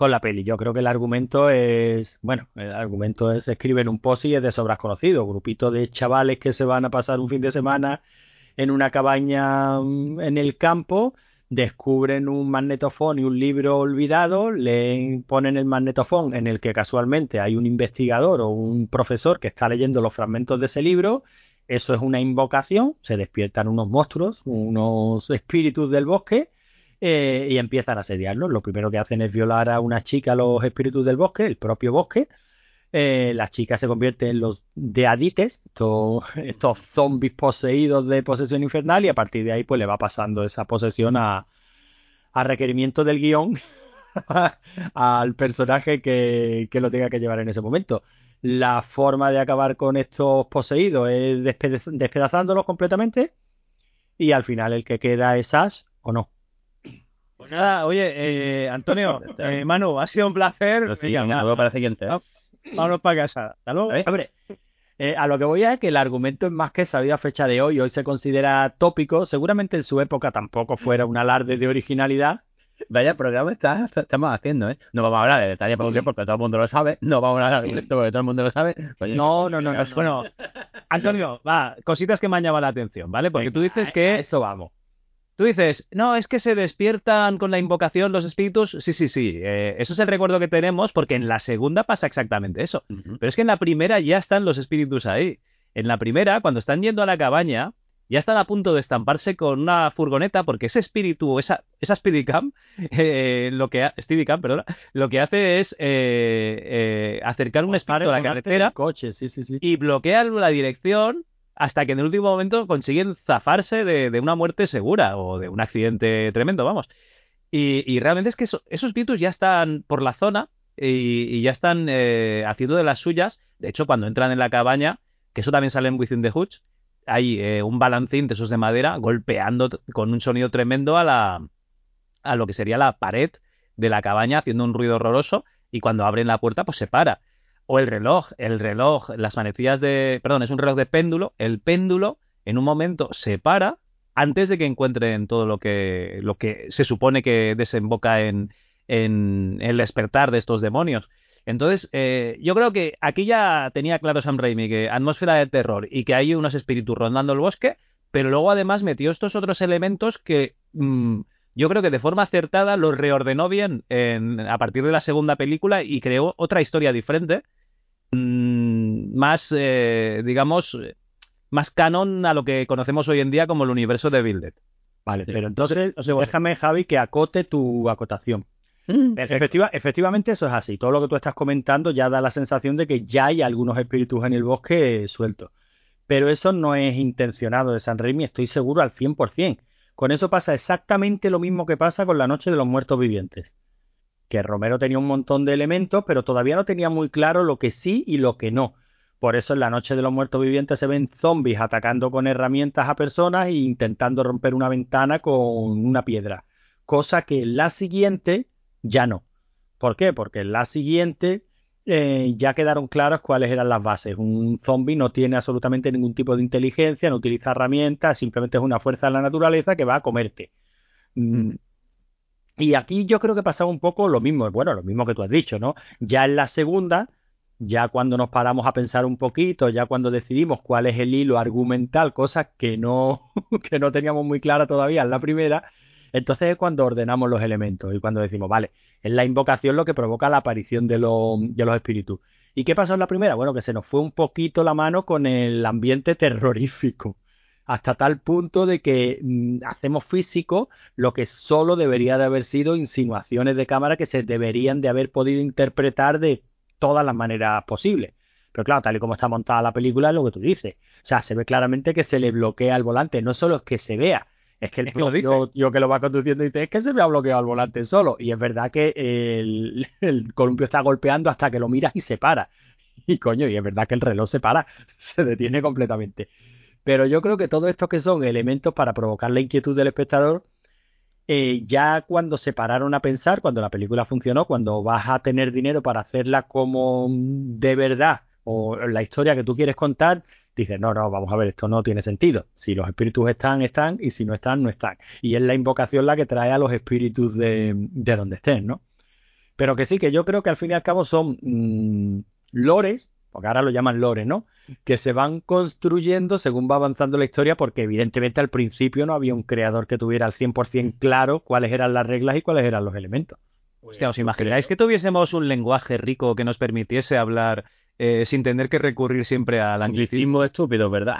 con la peli. Yo creo que el argumento es, bueno, el argumento es escriben un post y es de sobras conocido. Grupito de chavales que se van a pasar un fin de semana en una cabaña mm, en el campo, descubren un magnetofón y un libro olvidado, le ponen el magnetofón en el que casualmente hay un investigador o un profesor que está leyendo los fragmentos de ese libro. Eso es una invocación, se despiertan unos monstruos, unos espíritus del bosque eh, y empiezan a asediarlos. Lo primero que hacen es violar a una chica, los espíritus del bosque, el propio bosque, eh, la chica se convierte en los deadites, estos, estos zombies poseídos de posesión infernal, y a partir de ahí pues le va pasando esa posesión a, a requerimiento del guion al personaje que, que, lo tenga que llevar en ese momento. La forma de acabar con estos poseídos es despedazándolos completamente y al final el que queda es Ash o no. Pues nada, oye, eh, Antonio, eh, Manu, ha sido un placer. Sí, Venga, para la siguiente. ¿eh? Vámonos para casa. Hasta luego. Hombre, eh, a lo que voy a es que el argumento es más que sabido a fecha de hoy. Hoy se considera tópico. Seguramente en su época tampoco fuera un alarde de originalidad. Vaya programa está, estamos haciendo, ¿eh? No vamos a hablar de detalle porque todo el mundo lo sabe. No vamos a hablar de esto porque todo el mundo lo sabe. no, no, no, no, Bueno, Antonio, va, cositas que me han llamado la atención, ¿vale? Porque tú dices que. Eso vamos. Tú dices, no, es que se despiertan con la invocación los espíritus. Sí, sí, sí. Eh, eso es el recuerdo que tenemos porque en la segunda pasa exactamente eso. Pero es que en la primera ya están los espíritus ahí. En la primera, cuando están yendo a la cabaña, ya están a punto de estamparse con una furgoneta porque ese espíritu, esa, esa Speedicam, eh, lo que Steadicam, perdona, lo que hace es eh, acercar un espíritu a la carretera coche, sí, sí, sí. y bloquea la dirección hasta que en el último momento consiguen zafarse de, una muerte segura o de un accidente tremendo, vamos. Y, realmente es que esos espíritus ya están por la zona y, ya están eh, haciendo de las suyas. De hecho, cuando entran en la cabaña, que eso también sale en Within the Hutch, hay eh, un balancín de esos de madera golpeando con un sonido tremendo a la a lo que sería la pared de la cabaña haciendo un ruido horroroso y cuando abren la puerta pues se para o el reloj, el reloj, las manecillas de, perdón, es un reloj de péndulo, el péndulo en un momento se para antes de que encuentren todo lo que, lo que se supone que desemboca en, en el despertar de estos demonios. Entonces, eh, yo creo que aquí ya tenía claro Sam Raimi que atmósfera de terror y que hay unos espíritus rondando el bosque, pero luego además metió estos otros elementos que mm, yo creo que de forma acertada los reordenó bien a partir de la segunda película y creó otra historia diferente Mm, más, eh, digamos, más canon a lo que conocemos hoy en día como el universo de Builded. Vale, pero entonces déjame, Javi, que acote tu acotación. Mm, efectivamente, eso es así. Todo lo que tú estás comentando ya da la sensación de que ya hay algunos espíritus en el bosque sueltos. Pero eso no es intencionado de San Raimi, estoy seguro al 100%. Con eso pasa exactamente lo mismo que pasa con la Noche de los Muertos Vivientes que Romero tenía un montón de elementos, pero todavía no tenía muy claro lo que sí y lo que no. Por eso en la noche de los muertos vivientes se ven zombies atacando con herramientas a personas e intentando romper una ventana con una piedra. Cosa que en la siguiente ya no. ¿Por qué? Porque en la siguiente eh, ya quedaron claras cuáles eran las bases. Un zombie no tiene absolutamente ningún tipo de inteligencia, no utiliza herramientas, simplemente es una fuerza de la naturaleza que va a comerte. Mm, y aquí yo creo que pasaba un poco lo mismo, bueno, lo mismo que tú has dicho, ¿no? Ya en la segunda, ya cuando nos paramos a pensar un poquito, ya cuando decidimos cuál es el hilo argumental, cosas que no, que no teníamos muy clara todavía en la primera, entonces es cuando ordenamos los elementos y cuando decimos, vale, es la invocación lo que provoca la aparición de, de los espíritus. ¿Y qué pasó en la primera? Bueno, que se nos fue un poquito la mano con el ambiente terrorífico hasta tal punto de que mm, hacemos físico lo que solo debería de haber sido insinuaciones de cámara que se deberían de haber podido interpretar de todas las maneras posibles. Pero claro, tal y como está montada la película, es lo que tú dices. O sea, se ve claramente que se le bloquea el volante. No solo es que se vea, es que el yo, que lo va conduciendo dice, es que se me ha bloqueado el volante solo. Y es verdad que el, el, columpio está golpeando hasta que lo miras y se para. Y coño, y es verdad que el reloj se para, se detiene completamente. Pero yo creo que todo esto que son elementos para provocar la inquietud del espectador, eh, ya cuando se pararon a pensar, cuando la película funcionó, cuando vas a tener dinero para hacerla como de verdad o la historia que tú quieres contar, dices, no, no, vamos a ver, esto no tiene sentido. Si los espíritus están, están, y si no están, no están. Y es la invocación la que trae a los espíritus de, de donde estén, ¿no? Pero que sí, que yo creo que al fin y al cabo son mm, lores porque ahora lo llaman lore, ¿no? Que se van construyendo según va avanzando la historia, porque evidentemente al principio no había un creador que tuviera al 100% claro cuáles eran las reglas y cuáles eran los elementos. Hostia, ¿os imagináis que tuviésemos un lenguaje rico que nos permitiese hablar eh, sin tener que recurrir siempre al anglicismo estúpido, ¿verdad?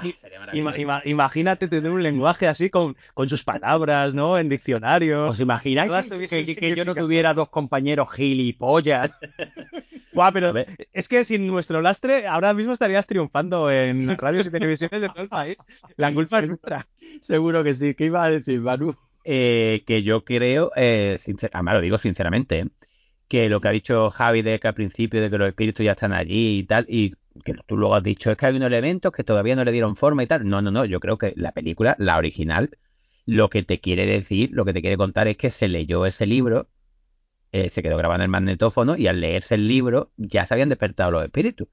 imagínate tener un lenguaje así con, con sus palabras, ¿no? En diccionarios. ¿Os imagináis que, yo no tuviera dos compañeros gilipollas? Guau, pero es que sin nuestro lastre ahora mismo estarías triunfando en radios y televisiones de todo el país. La culpa es nuestra. Seguro que sí. ¿Qué iba a decir, Manu? Eh, que yo creo, eh, además lo digo sinceramente, ¿eh? Que lo que ha dicho Javi de que al principio de que los espíritus ya están allí y tal, y que tú luego has dicho es que hay unos elementos que todavía no le dieron forma y tal. No, no, no, yo creo que la película, la original, lo que te quiere decir, lo que te quiere contar es que se leyó ese libro, eh, se quedó grabado en el magnetófono y al leerse el libro ya se habían despertado los espíritus.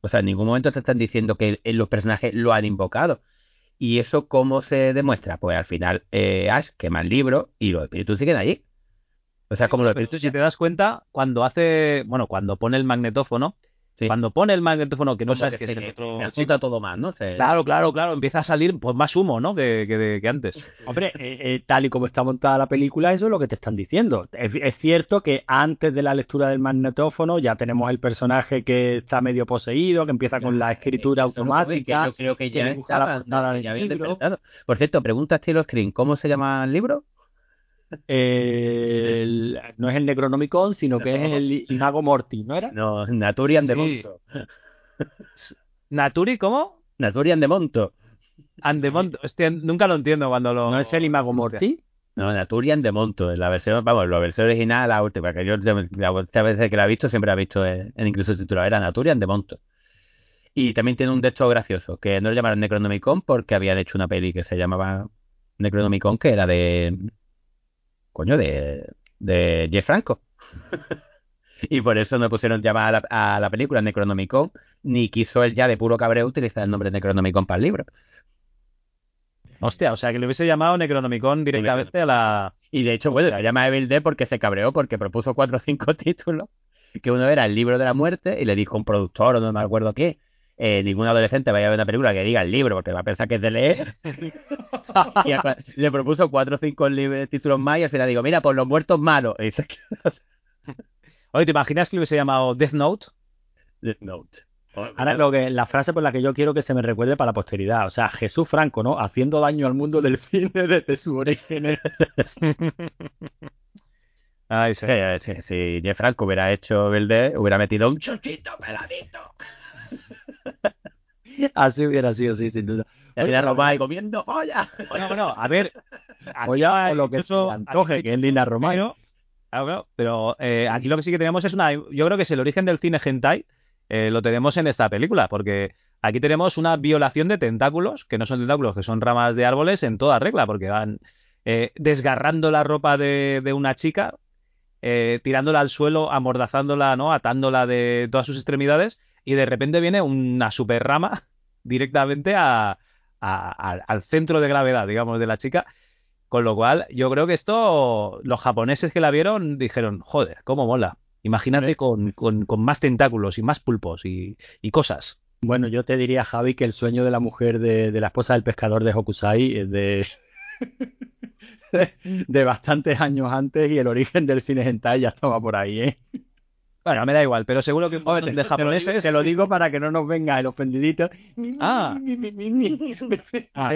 O sea, en ningún momento te están diciendo que los personajes lo han invocado. ¿Y eso cómo se demuestra? Pues al final eh, Ash quema el libro y los espíritus siguen allí. O sea, como los Pero si te das cuenta, cuando hace, bueno, cuando pone el magnetófono, Sí. cuando pone el magnetófono que no sabes que que se, es el otro se junta todo más, ¿no? Se- Claro, claro, claro, empieza a salir pues más humo, ¿no? Que, que- que antes. Hombre, eh, eh, tal y como está montada la película, eso es lo que te están diciendo. Es, es cierto que antes de la lectura del magnetófono ya tenemos el personaje que está medio poseído, que empieza con la escritura Eso no, automática. Yo creo que ya dibuja la del ya. Por cierto, pregunta estilo screen, ¿cómo se llama el libro? Eh, el- no es el Necronomicon, sino que No. es el Mago Morty, ¿no era? No, Naturian de Sí. Monto. Naturi, ¿cómo? Naturian de Monto. Andemont. Hostia, nunca lo entiendo cuando lo. ¿No es el Imago Morty? No, Naturian de Monto. En la versión, vamos, la versión original, la última, que yo la última vez que la he visto siempre la he visto en, en incluso titulado, era Naturian de Monto. Y también tiene un texto gracioso, que no lo llamaron Necronomicon porque habían hecho una peli que se llamaba Necronomicon, que era de. Coño, de. de Jeff Franco. y por eso no pusieron llamar a la, a la película Necronomicon, ni quiso él ya de puro cabreo utilizar el nombre Necronomicon para el libro. Hostia, o sea, que le hubiese llamado Necronomicon directamente a la. Y de hecho, bueno, se llama Evil Dead porque se cabreó porque propuso cuatro o cinco títulos. Que uno era el libro de la muerte y le dijo un productor o no me acuerdo qué. Eh, ningún adolescente vaya a ver una película que diga el libro porque va a pensar que es de leer. y a- le propuso cuatro o cinco títulos más y al final digo, mira, por los muertos malos. Y se Oye, ¿te imaginas que le hubiese llamado Death Note? Death Note. Ahora lo que la frase por la que yo quiero que se me recuerde para la posteridad, o sea, Jesús Franco, ¿no? Haciendo daño al mundo del cine desde su origen. Ay, sí. Sí, sí, si Jeff Franco hubiera hecho Evil Dead, hubiera metido un chochito peladito. Así hubiera sido, sí, sin duda. Y la Roma y comiendo olla. Bueno, bueno, a ver. O ya, o lo que se antoje, que es Lina. Claro, claro, pero eh, aquí lo que sí que tenemos es una. Yo creo que es el origen del cine hentai. eh, lo tenemos en esta película, porque aquí tenemos una violación de tentáculos, que no son tentáculos, que son ramas de árboles en toda regla, porque van eh, desgarrando la ropa de, de una chica, eh, tirándola al suelo, amordazándola, ¿no? Atándola de todas sus extremidades, y de repente viene una super rama directamente a- a- a- al centro de gravedad, digamos, de la chica. Con lo cual, yo creo que esto, los japoneses que la vieron dijeron, joder, cómo mola. Imagínate con, con- con más tentáculos y más pulpos y, y cosas. Bueno, yo te diría, Javi, que el sueño de la mujer de, de la esposa del pescador de Hokusai es de, de bastantes años antes y el origen del cine hentai ya estaba por ahí, ¿eh? Bueno, me da igual, pero seguro que un montón de te lo digo, japoneses... te lo digo para que no nos venga el ofendidito. Ah. Ah,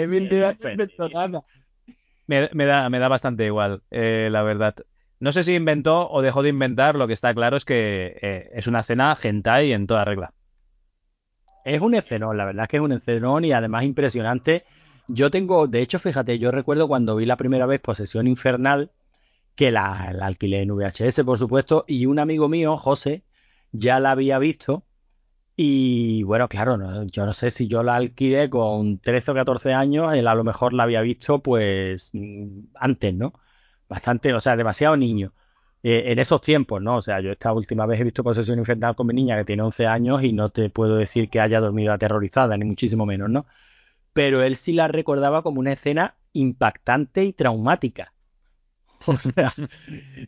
me da, me da bastante igual, eh, la verdad. No sé si inventó o dejó de inventar, lo que está claro es que eh, es una cena hentai en toda regla. Es un escenón, la verdad es que es un escenón y además impresionante. Yo tengo, de hecho, fíjate, yo recuerdo cuando vi la primera vez Posesión Infernal, que la, la alquilé en VHS, por supuesto, y un amigo mío, José, ya la había visto. Y bueno, claro, no- yo no sé si yo la alquilé con 13 o 14 años, él a lo mejor la había visto pues mm, antes, ¿no? Bastante, o sea, demasiado niño. Eh, en esos tiempos, ¿no? O sea, yo esta última vez he visto Posesión Infernal con mi niña que tiene 11 años y no te puedo decir que haya dormido aterrorizada, ni muchísimo menos, ¿no? Pero él sí la recordaba como una escena impactante y traumática. O sea,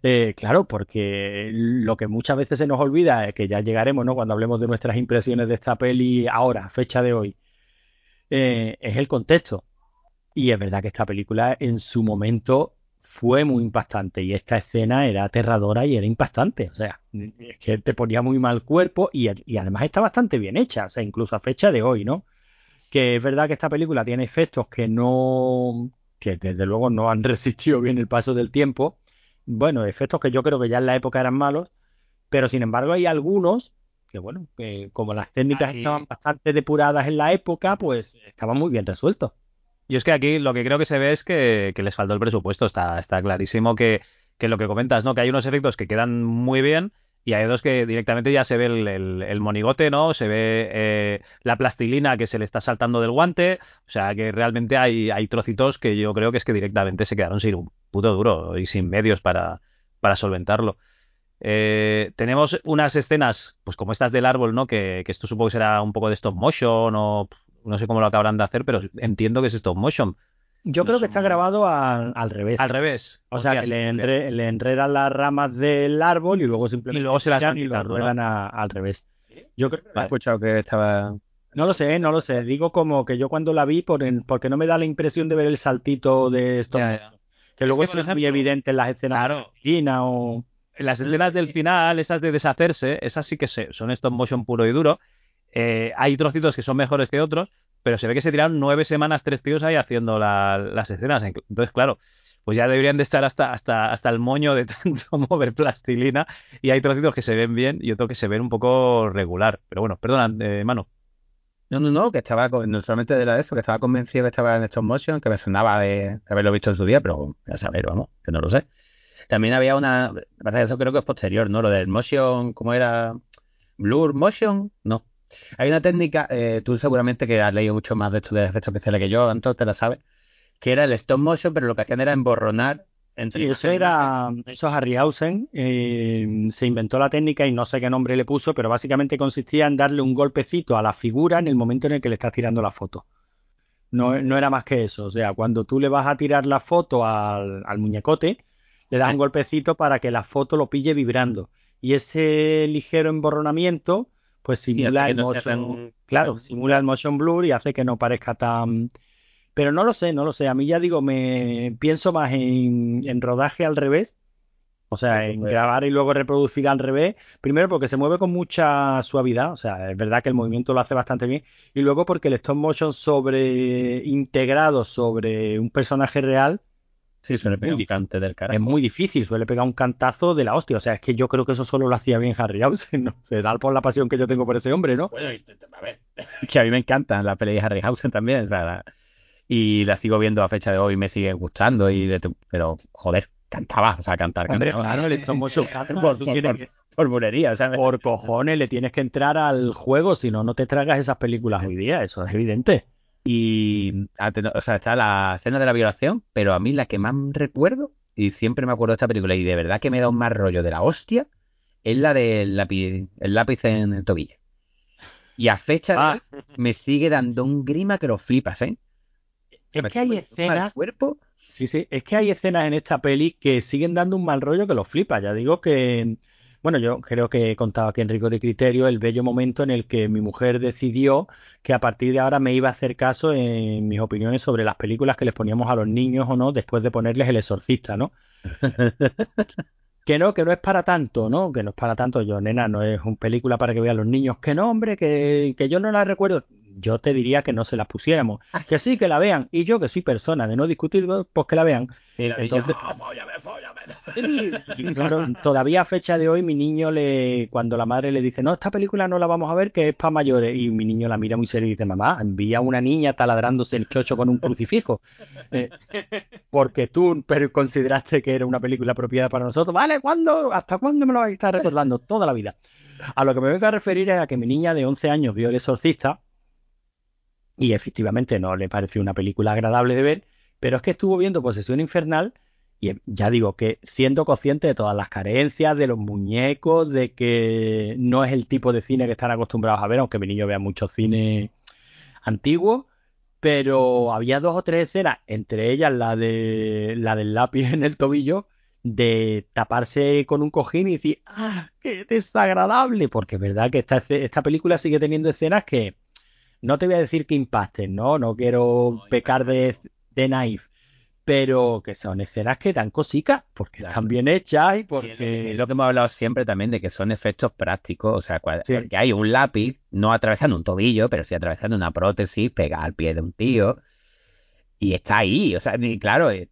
eh, claro, porque lo que muchas veces se nos olvida, es que ya llegaremos, ¿no? Cuando hablemos de nuestras impresiones de esta peli ahora, fecha de hoy, eh, es el contexto. Y es verdad que esta película en su momento fue muy impactante y esta escena era aterradora y era impactante. O sea, es que te ponía muy mal cuerpo y, y además está bastante bien hecha, o sea, incluso a fecha de hoy, ¿no? Que es verdad que esta película tiene efectos que no, que desde luego no han resistido bien el paso del tiempo. Bueno, efectos que yo creo que ya en la época eran malos, Pero sin embargo hay algunos que bueno, que como las técnicas Aquí- estaban bastante depuradas en la época, pues estaban muy bien resueltos. Yo es que aquí lo que creo que se ve es que, que les faltó el presupuesto. Está, está clarísimo que, que lo que comentas, ¿no? Que hay unos efectos que quedan muy bien y hay otros que directamente ya se ve el, el- el monigote, ¿no? Se ve eh, la plastilina que se le está saltando del guante. O sea, que realmente hay, hay trocitos que yo creo que es que directamente se quedaron sin un puto duro y sin medios para, para solventarlo. Eh, tenemos unas escenas, pues como estas del árbol, ¿no? Que, que esto supongo que será un poco de stop motion o no sé cómo lo acabarán de hacer, pero entiendo que es stop motion. Yo No creo que está grabado al, al revés. Al revés. O sea, que le, enre- le enredan las ramas del árbol y luego simplemente Y luego se las y lo a- al revés. Yo creo He escuchado que estaba. No lo sé, no lo sé. Digo como que yo cuando la vi, por en- porque no me da la impresión de ver el saltito de esto. Ya, ya. Que luego Es que, muy evidente en las escenas claro. de cocina o... Las escenas del final, esas de deshacerse, esas sí que se- son stop motion puro y duro. Eh, hay trocitos que son mejores que otros, pero se ve que se tiraron nueve semanas tres tíos ahí haciendo la- las escenas. Entonces, claro, pues ya deberían de estar hasta, hasta, hasta el moño de tanto mover plastilina. Y hay trocitos que se ven bien y otros que se ven un poco regular. Pero bueno, perdona, eh, mano. No, no, no, que estaba, no solamente era eso, que estaba convencido que estaba en stop motion, que me sonaba de haberlo visto en su día, pero a saber, vamos, que no lo sé. También había una, pasa que eso creo que es posterior, ¿no? Lo del motion, ¿cómo era? Blur motion, no. Hay una técnica, eh, tú seguramente que has leído mucho más de esto de efectos especiales que yo, Anto, te la sabes, que era el stop motion, pero lo que hacían era emborronar entre Sí, eso era, eso Harryhausen eh, se inventó la técnica y no sé qué nombre le puso, pero básicamente consistía en darle un golpecito a la figura en el momento en el que le estás tirando la foto. No, no era más que eso, o sea, cuando tú le vas a tirar la foto al, al muñecote, le das un golpecito para que la foto lo pille vibrando. Y ese ligero emborronamiento, pues simula el no motion, claro, simula el motion blur y hace que no parezca tan, pero no lo sé, no lo sé. A mí ya digo, me pienso más en, en rodaje al revés. O sea, en grabar y luego reproducir al revés. Primero porque se mueve con mucha suavidad. O sea, es verdad que el movimiento lo hace bastante bien. Y luego porque el stop motion sobre integrado sobre un personaje real Sí, suele pegar un cante del es muy difícil. Suele pegar un cantazo de la hostia. O sea, es que yo creo que eso solo lo hacía bien Harryhausen. ¿no? Se da por la pasión que yo tengo por ese hombre, ¿no? Bueno, a ver, que a mí me encantan las pelis de Harryhausen también, o sea, la- y la sigo viendo a fecha de hoy y me sigue gustando, y de pero joder, cantaba, o sea, cantar, Hombre, cantaba. claro, canta, por, por, por- que- por bulería, ¿sabes? Por cojones, le tienes que entrar al juego, si no, no te tragas esas películas hoy día, eso es evidente. Y, o sea, está la escena de la violación, pero a mí la que más recuerdo, y siempre me acuerdo de esta película, y de verdad que me da un más rollo de la hostia, es la del lápiz, el lápiz en el tobillo. Y a fecha de Ah. hoy me sigue dando un grima que lo flipas, ¿eh? Es Me que hay escenas, cuerpo sí, sí, es que hay escenas en esta peli que siguen dando un mal rollo que lo flipa. Ya digo que, bueno, yo creo que he contado aquí en Rigor y Criterio el bello momento en el que mi mujer decidió que a partir de ahora me iba a hacer caso en mis opiniones sobre las películas que les poníamos a los niños o no después de ponerles El Exorcista, ¿no? Que no, que no es para tanto, ¿no? Que no es para tanto. Yo, nena, no es una película para que vean los niños. Que no, hombre, que, que yo no la recuerdo. Yo te diría que no se las pusiéramos. Que sí, que la vean. Y yo, que sí, persona, de no discutir, pues que la vean. Entonces, y claro, todavía a fecha de hoy, mi niño le, cuando la madre le dice, no, esta película no la vamos a ver, que es para mayores, y mi niño la mira muy serio y dice, mamá, envía a una niña taladrándose el chocho con un crucifijo. Eh, porque tú pero consideraste que era una película apropiada para nosotros. Vale, ¿cuándo? ¿Hasta cuándo me lo vais a estar recordando? Toda la vida. A lo que me vengo a referir es a que mi niña de 11 años vio El Exorcista y efectivamente no le pareció una película agradable de ver, pero es que estuvo viendo Posesión Infernal y ya digo que siendo consciente de todas las carencias, de los muñecos, de que no es el tipo de cine que están acostumbrados a ver, aunque mi niño vea mucho cine antiguo, pero había dos o tres escenas, entre ellas la de la del lápiz en el tobillo, de taparse con un cojín y decir, ¡ah, qué desagradable! Porque es verdad que esta, esta película sigue teniendo escenas que no te voy a decir que impacten, ¿no? No quiero pecar de, de naif, pero que son escenas que dan cosica, porque Claro. están bien hechas y que- porque... es lo que hemos hablado siempre también de que son efectos prácticos, o sea, Sí. porque hay un lápiz, no atravesando un tobillo, pero sí atravesando una prótesis, pegada al pie de un tío, y está ahí, o sea, y claro, eh,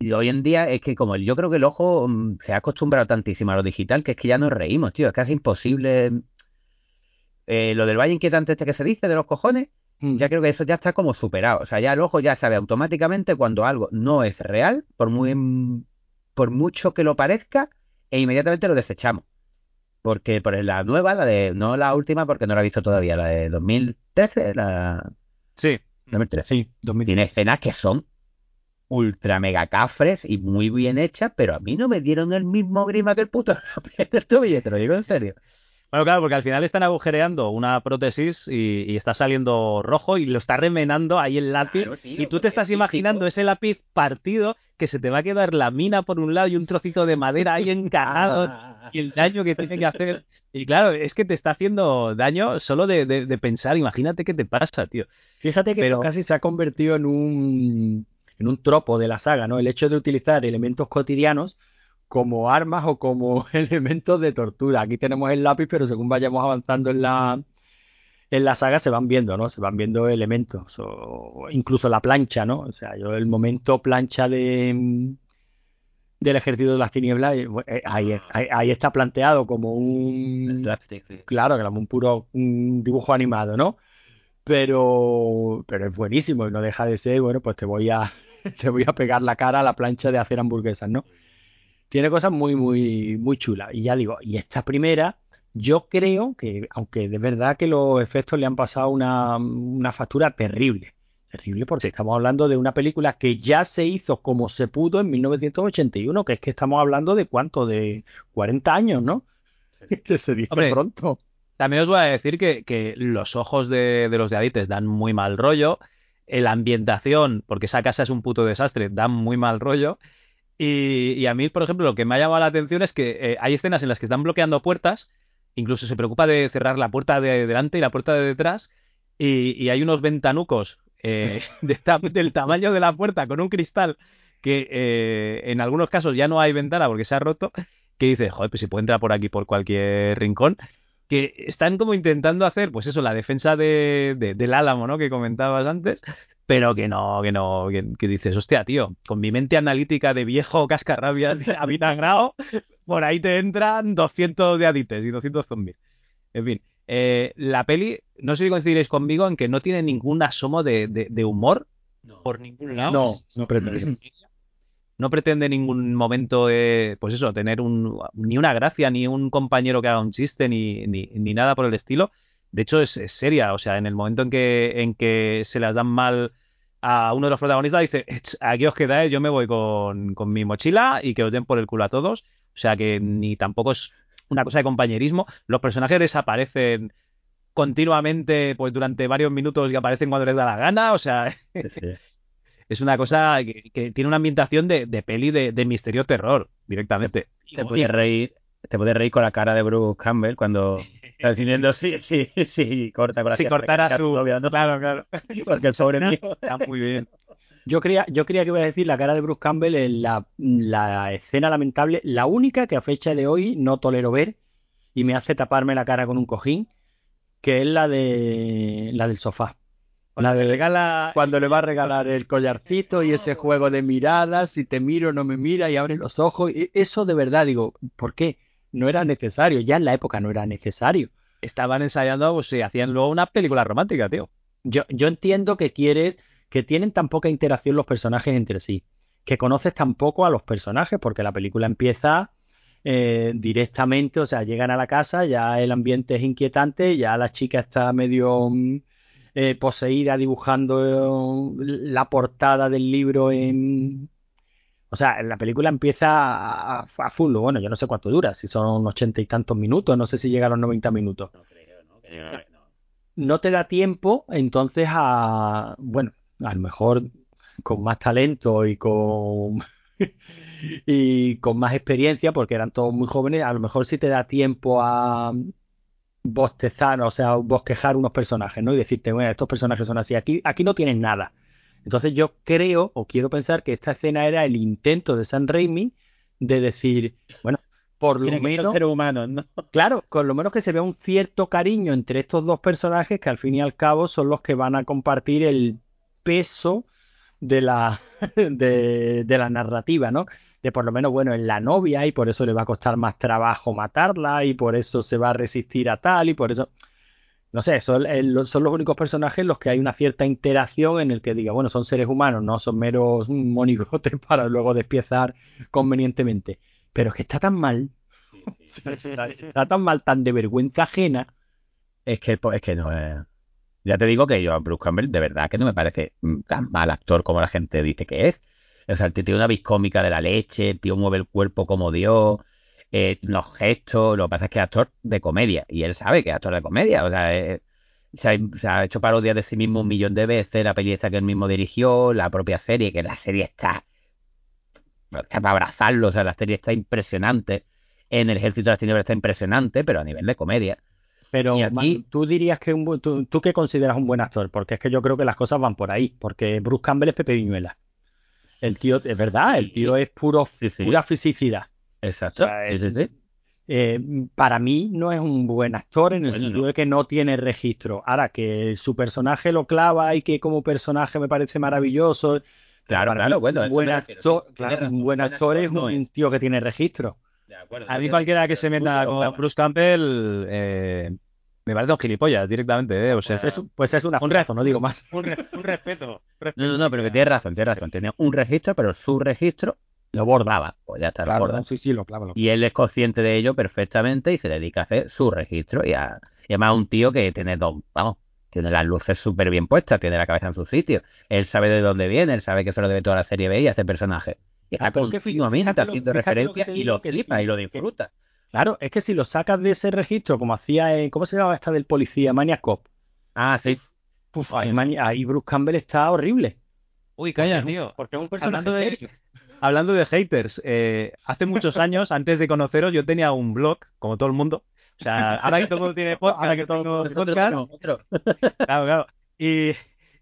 Y hoy en día es que como yo creo que el ojo mm, se ha acostumbrado tantísimo a lo digital que es que ya nos reímos, tío. Es casi imposible. Eh, lo del valle inquietante este que se dice de los cojones, Mm. ya creo que eso ya está como superado. O sea, ya el ojo ya sabe automáticamente cuando algo no es real, por muy por mucho que lo parezca, e inmediatamente lo desechamos. Porque por la nueva, la de, no la última, porque no la he visto todavía, la de 2013, la Sí. 2013. Sí, 2000. Tiene escenas que son ultra mega cafres y muy bien hechas, pero a mí no me dieron el mismo grima que el puto del tobillo, te lo digo en serio. Bueno, claro, porque al final están agujereando una prótesis y, y está saliendo rojo y lo está remenando ahí el lápiz. Claro, tío, y tú te estás es imaginando ese lápiz partido que se te va a quedar la mina por un lado y un trocito de madera ahí encajado y el daño que tiene que hacer. Y claro, es que te está haciendo daño solo de, de- de pensar. Imagínate qué te pasa, tío. Fíjate que Pero- eso casi se ha convertido en un, en un tropo de la saga, ¿no? El hecho de utilizar elementos cotidianos como armas o como elementos de tortura. Aquí tenemos el lápiz, pero según vayamos avanzando en la, en la saga se van viendo, ¿no? Se van viendo elementos, o incluso la plancha, ¿no? O sea, yo el momento plancha de del ejército de las tinieblas, eh, eh, ahí, ahí- ahí está planteado como un Slapstick, sí. claro, que era un puro un dibujo animado, ¿no? Pero, pero es buenísimo y no deja de ser, bueno, pues te voy a, te voy a pegar la cara a la plancha de hacer hamburguesas, ¿no? Tiene cosas muy, muy, muy chulas. Y ya digo, y esta primera, yo creo que, aunque de verdad que los efectos le han pasado una, una factura terrible. Terrible porque estamos hablando de una película que ya se hizo como se pudo en 1981, que es que estamos hablando de cuánto, de 40 años, ¿no? Que se dice Hombre, pronto. También os voy a decir que, que los ojos de, de los de Adites dan muy mal rollo. La ambientación, porque esa casa es un puto desastre, da muy mal rollo. Y, y a mí, por ejemplo, lo que me ha llamado la atención es que eh, hay escenas en las que están bloqueando puertas, incluso se preocupa de cerrar la puerta de delante y la puerta de detrás, y, y hay unos ventanucos eh, de ta- del tamaño de la puerta con un cristal que eh, en algunos casos ya no hay ventana porque se ha roto, que dice, joder, pues si puede entrar por aquí por cualquier rincón que están como intentando hacer, pues eso, la defensa de, de- del Álamo, ¿no? Que comentabas antes, pero que no, que no, que, que dices, hostia, tío, con mi mente analítica de viejo cascarrabias avinagrado, por ahí te entran 200 de adites y 200 zombies. En fin, eh, la peli, no sé si coincidiréis conmigo en que no tiene ningún asomo de, de- de humor por ningún lado. No, no pretende. No pretende en ningún momento, eh, pues eso, tener un, ni una gracia, ni un compañero que haga un chiste, ni, ni, ni nada por el estilo. De hecho, es, es seria. O sea, en el momento en que, en que se las dan mal a uno de los protagonistas, dice, "Ech, aquí os quedáis, yo me voy con, con mi mochila y que os den por el culo a todos. O sea, que ni tampoco es una cosa de compañerismo. Los personajes desaparecen continuamente, pues durante varios minutos y aparecen cuando les da la gana. O sea, Sí, sí. es una cosa que, que tiene una ambientación de, de peli de, de misterio terror directamente. Te puedes reír, te puedes reír con la cara de Bruce Campbell cuando está diciendo sí, sí, sí, corta con la Si cortara su- obviando, Claro, claro. Porque el pobre mío. Está muy bien. Yo creía, yo creía que iba a decir la cara de Bruce Campbell en la, la escena lamentable, la única que a fecha de hoy no tolero ver y me hace taparme la cara con un cojín, que es la de la del sofá. La de regala cuando le va a regalar el collarcito y ese juego de miradas, si te miro no me mira y abre los ojos. Eso de verdad digo, ¿por qué? No era necesario, ya en la época no era necesario. estaban ensayando, pues sí, hacían luego una película romántica, tío. Yo, yo entiendo que quieres que tienen tan poca interacción los personajes entre sí, que conoces tan poco a los personajes, porque la película empieza eh, directamente, o sea, llegan a la casa, ya el ambiente es inquietante, ya la chica está medio mm, eh, poseída dibujando eh, la portada del libro en... O sea, la película empieza a, a- full, bueno, yo no sé cuánto dura, si son ochenta y tantos minutos, no sé si llega a los 90 minutos no te da tiempo entonces a, bueno, a lo mejor con más talento y con y con más experiencia, porque eran todos muy jóvenes, a lo mejor sí te da tiempo a bostezar, o sea, bosquejar unos personajes, ¿no? Y decirte, bueno, estos personajes son así, aquí, aquí no tienes nada. Entonces yo creo o quiero pensar que esta escena era el intento de San Raimi de decir, bueno, por lo ser menos seres humanos, ¿no? Claro, con lo menos que se vea un cierto cariño entre estos dos personajes que al fin y al cabo son los que van a compartir el peso de la, de, de la narrativa, ¿no? De por lo menos, bueno, en la novia y por eso le va a costar más trabajo matarla y por eso se va a resistir a tal y por eso... No sé, son, el- son los únicos personajes en los que hay una cierta interacción en el que diga, bueno, son seres humanos, no son meros monigotes para luego despiezar convenientemente. Pero es que está tan mal, está, está tan mal, tan de vergüenza ajena. Es que, pues, es que no es. Ya te digo que yo a Bruce Campbell de verdad que no me parece mm, tan mal actor como la gente dice que es. O sea, el tío tiene una vis cómica de la leche, el tío mueve el cuerpo como Dios, eh, los gestos, lo que pasa es que es actor de comedia y él sabe que es actor de comedia. O sea, eh, se, ha, se ha hecho parodias de sí mismo un millón de veces, la peli esta que él mismo dirigió, la propia serie, que la serie está, para abrazarlo, o sea, la serie está impresionante. En el Ejército de las Tinieblas está impresionante, pero a nivel de comedia. Pero aquí- tú dirías que un, tú, tú qué consideras un buen actor, porque es que yo creo que las cosas van por ahí, porque Bruce Campbell es Pepe Viñuela. El tío, es verdad, el tío es puro, Sí, sí. pura fisicidad. Exacto. O sea, Sí, sí, sí. Eh, para mí no es un buen actor en el Bueno, sentido no. de que no tiene registro. Ahora que su personaje lo clava y que como personaje me parece maravilloso. Claro, para claro, mí, bueno, un buen actor, sí, claro, razón, un buen actor actor es no un es. tío que tiene registro. De acuerdo. A mí cualquiera que se meta con Bruce Campbell eh, me parece un gilipollas directamente, ¿eh? O sea, Pues es, pues es un un actorazo, no digo más. un, re- un respeto. No, no, no, pero que tienes razón, tienes razón. Tenía un registro, pero su registro lo bordaba. Pues ya está, lo Claro, borda. sí, sí, lo clava. lo Y él es consciente de ello perfectamente y se dedica a hacer su registro. Y, a- y además un tío que tiene dos, vamos, tiene las luces súper bien puestas, tiene la cabeza en su sitio. Él sabe de dónde viene, él sabe que eso lo debe toda la serie B y hace personaje. Y está Ah, continuamente fíjate haciendo fíjate lo que referencia te y lo flipa sí, y lo que- disfruta. Claro, es que si lo sacas de ese registro, como hacía en, ¿cómo se llamaba esta del policía? Maniac Cop. Ah, sí. Puf, ahí, Bruce Campbell está horrible. Uy, calla, tío. Porque es un personaje Hablando de, serio. Hablando de haters, eh, hace muchos años, antes de conoceros, yo tenía un blog, como todo el mundo. O sea, ahora que todo el mundo tiene podcast, ahora que todo el mundo tiene podcast, Otro. Claro, claro. Y,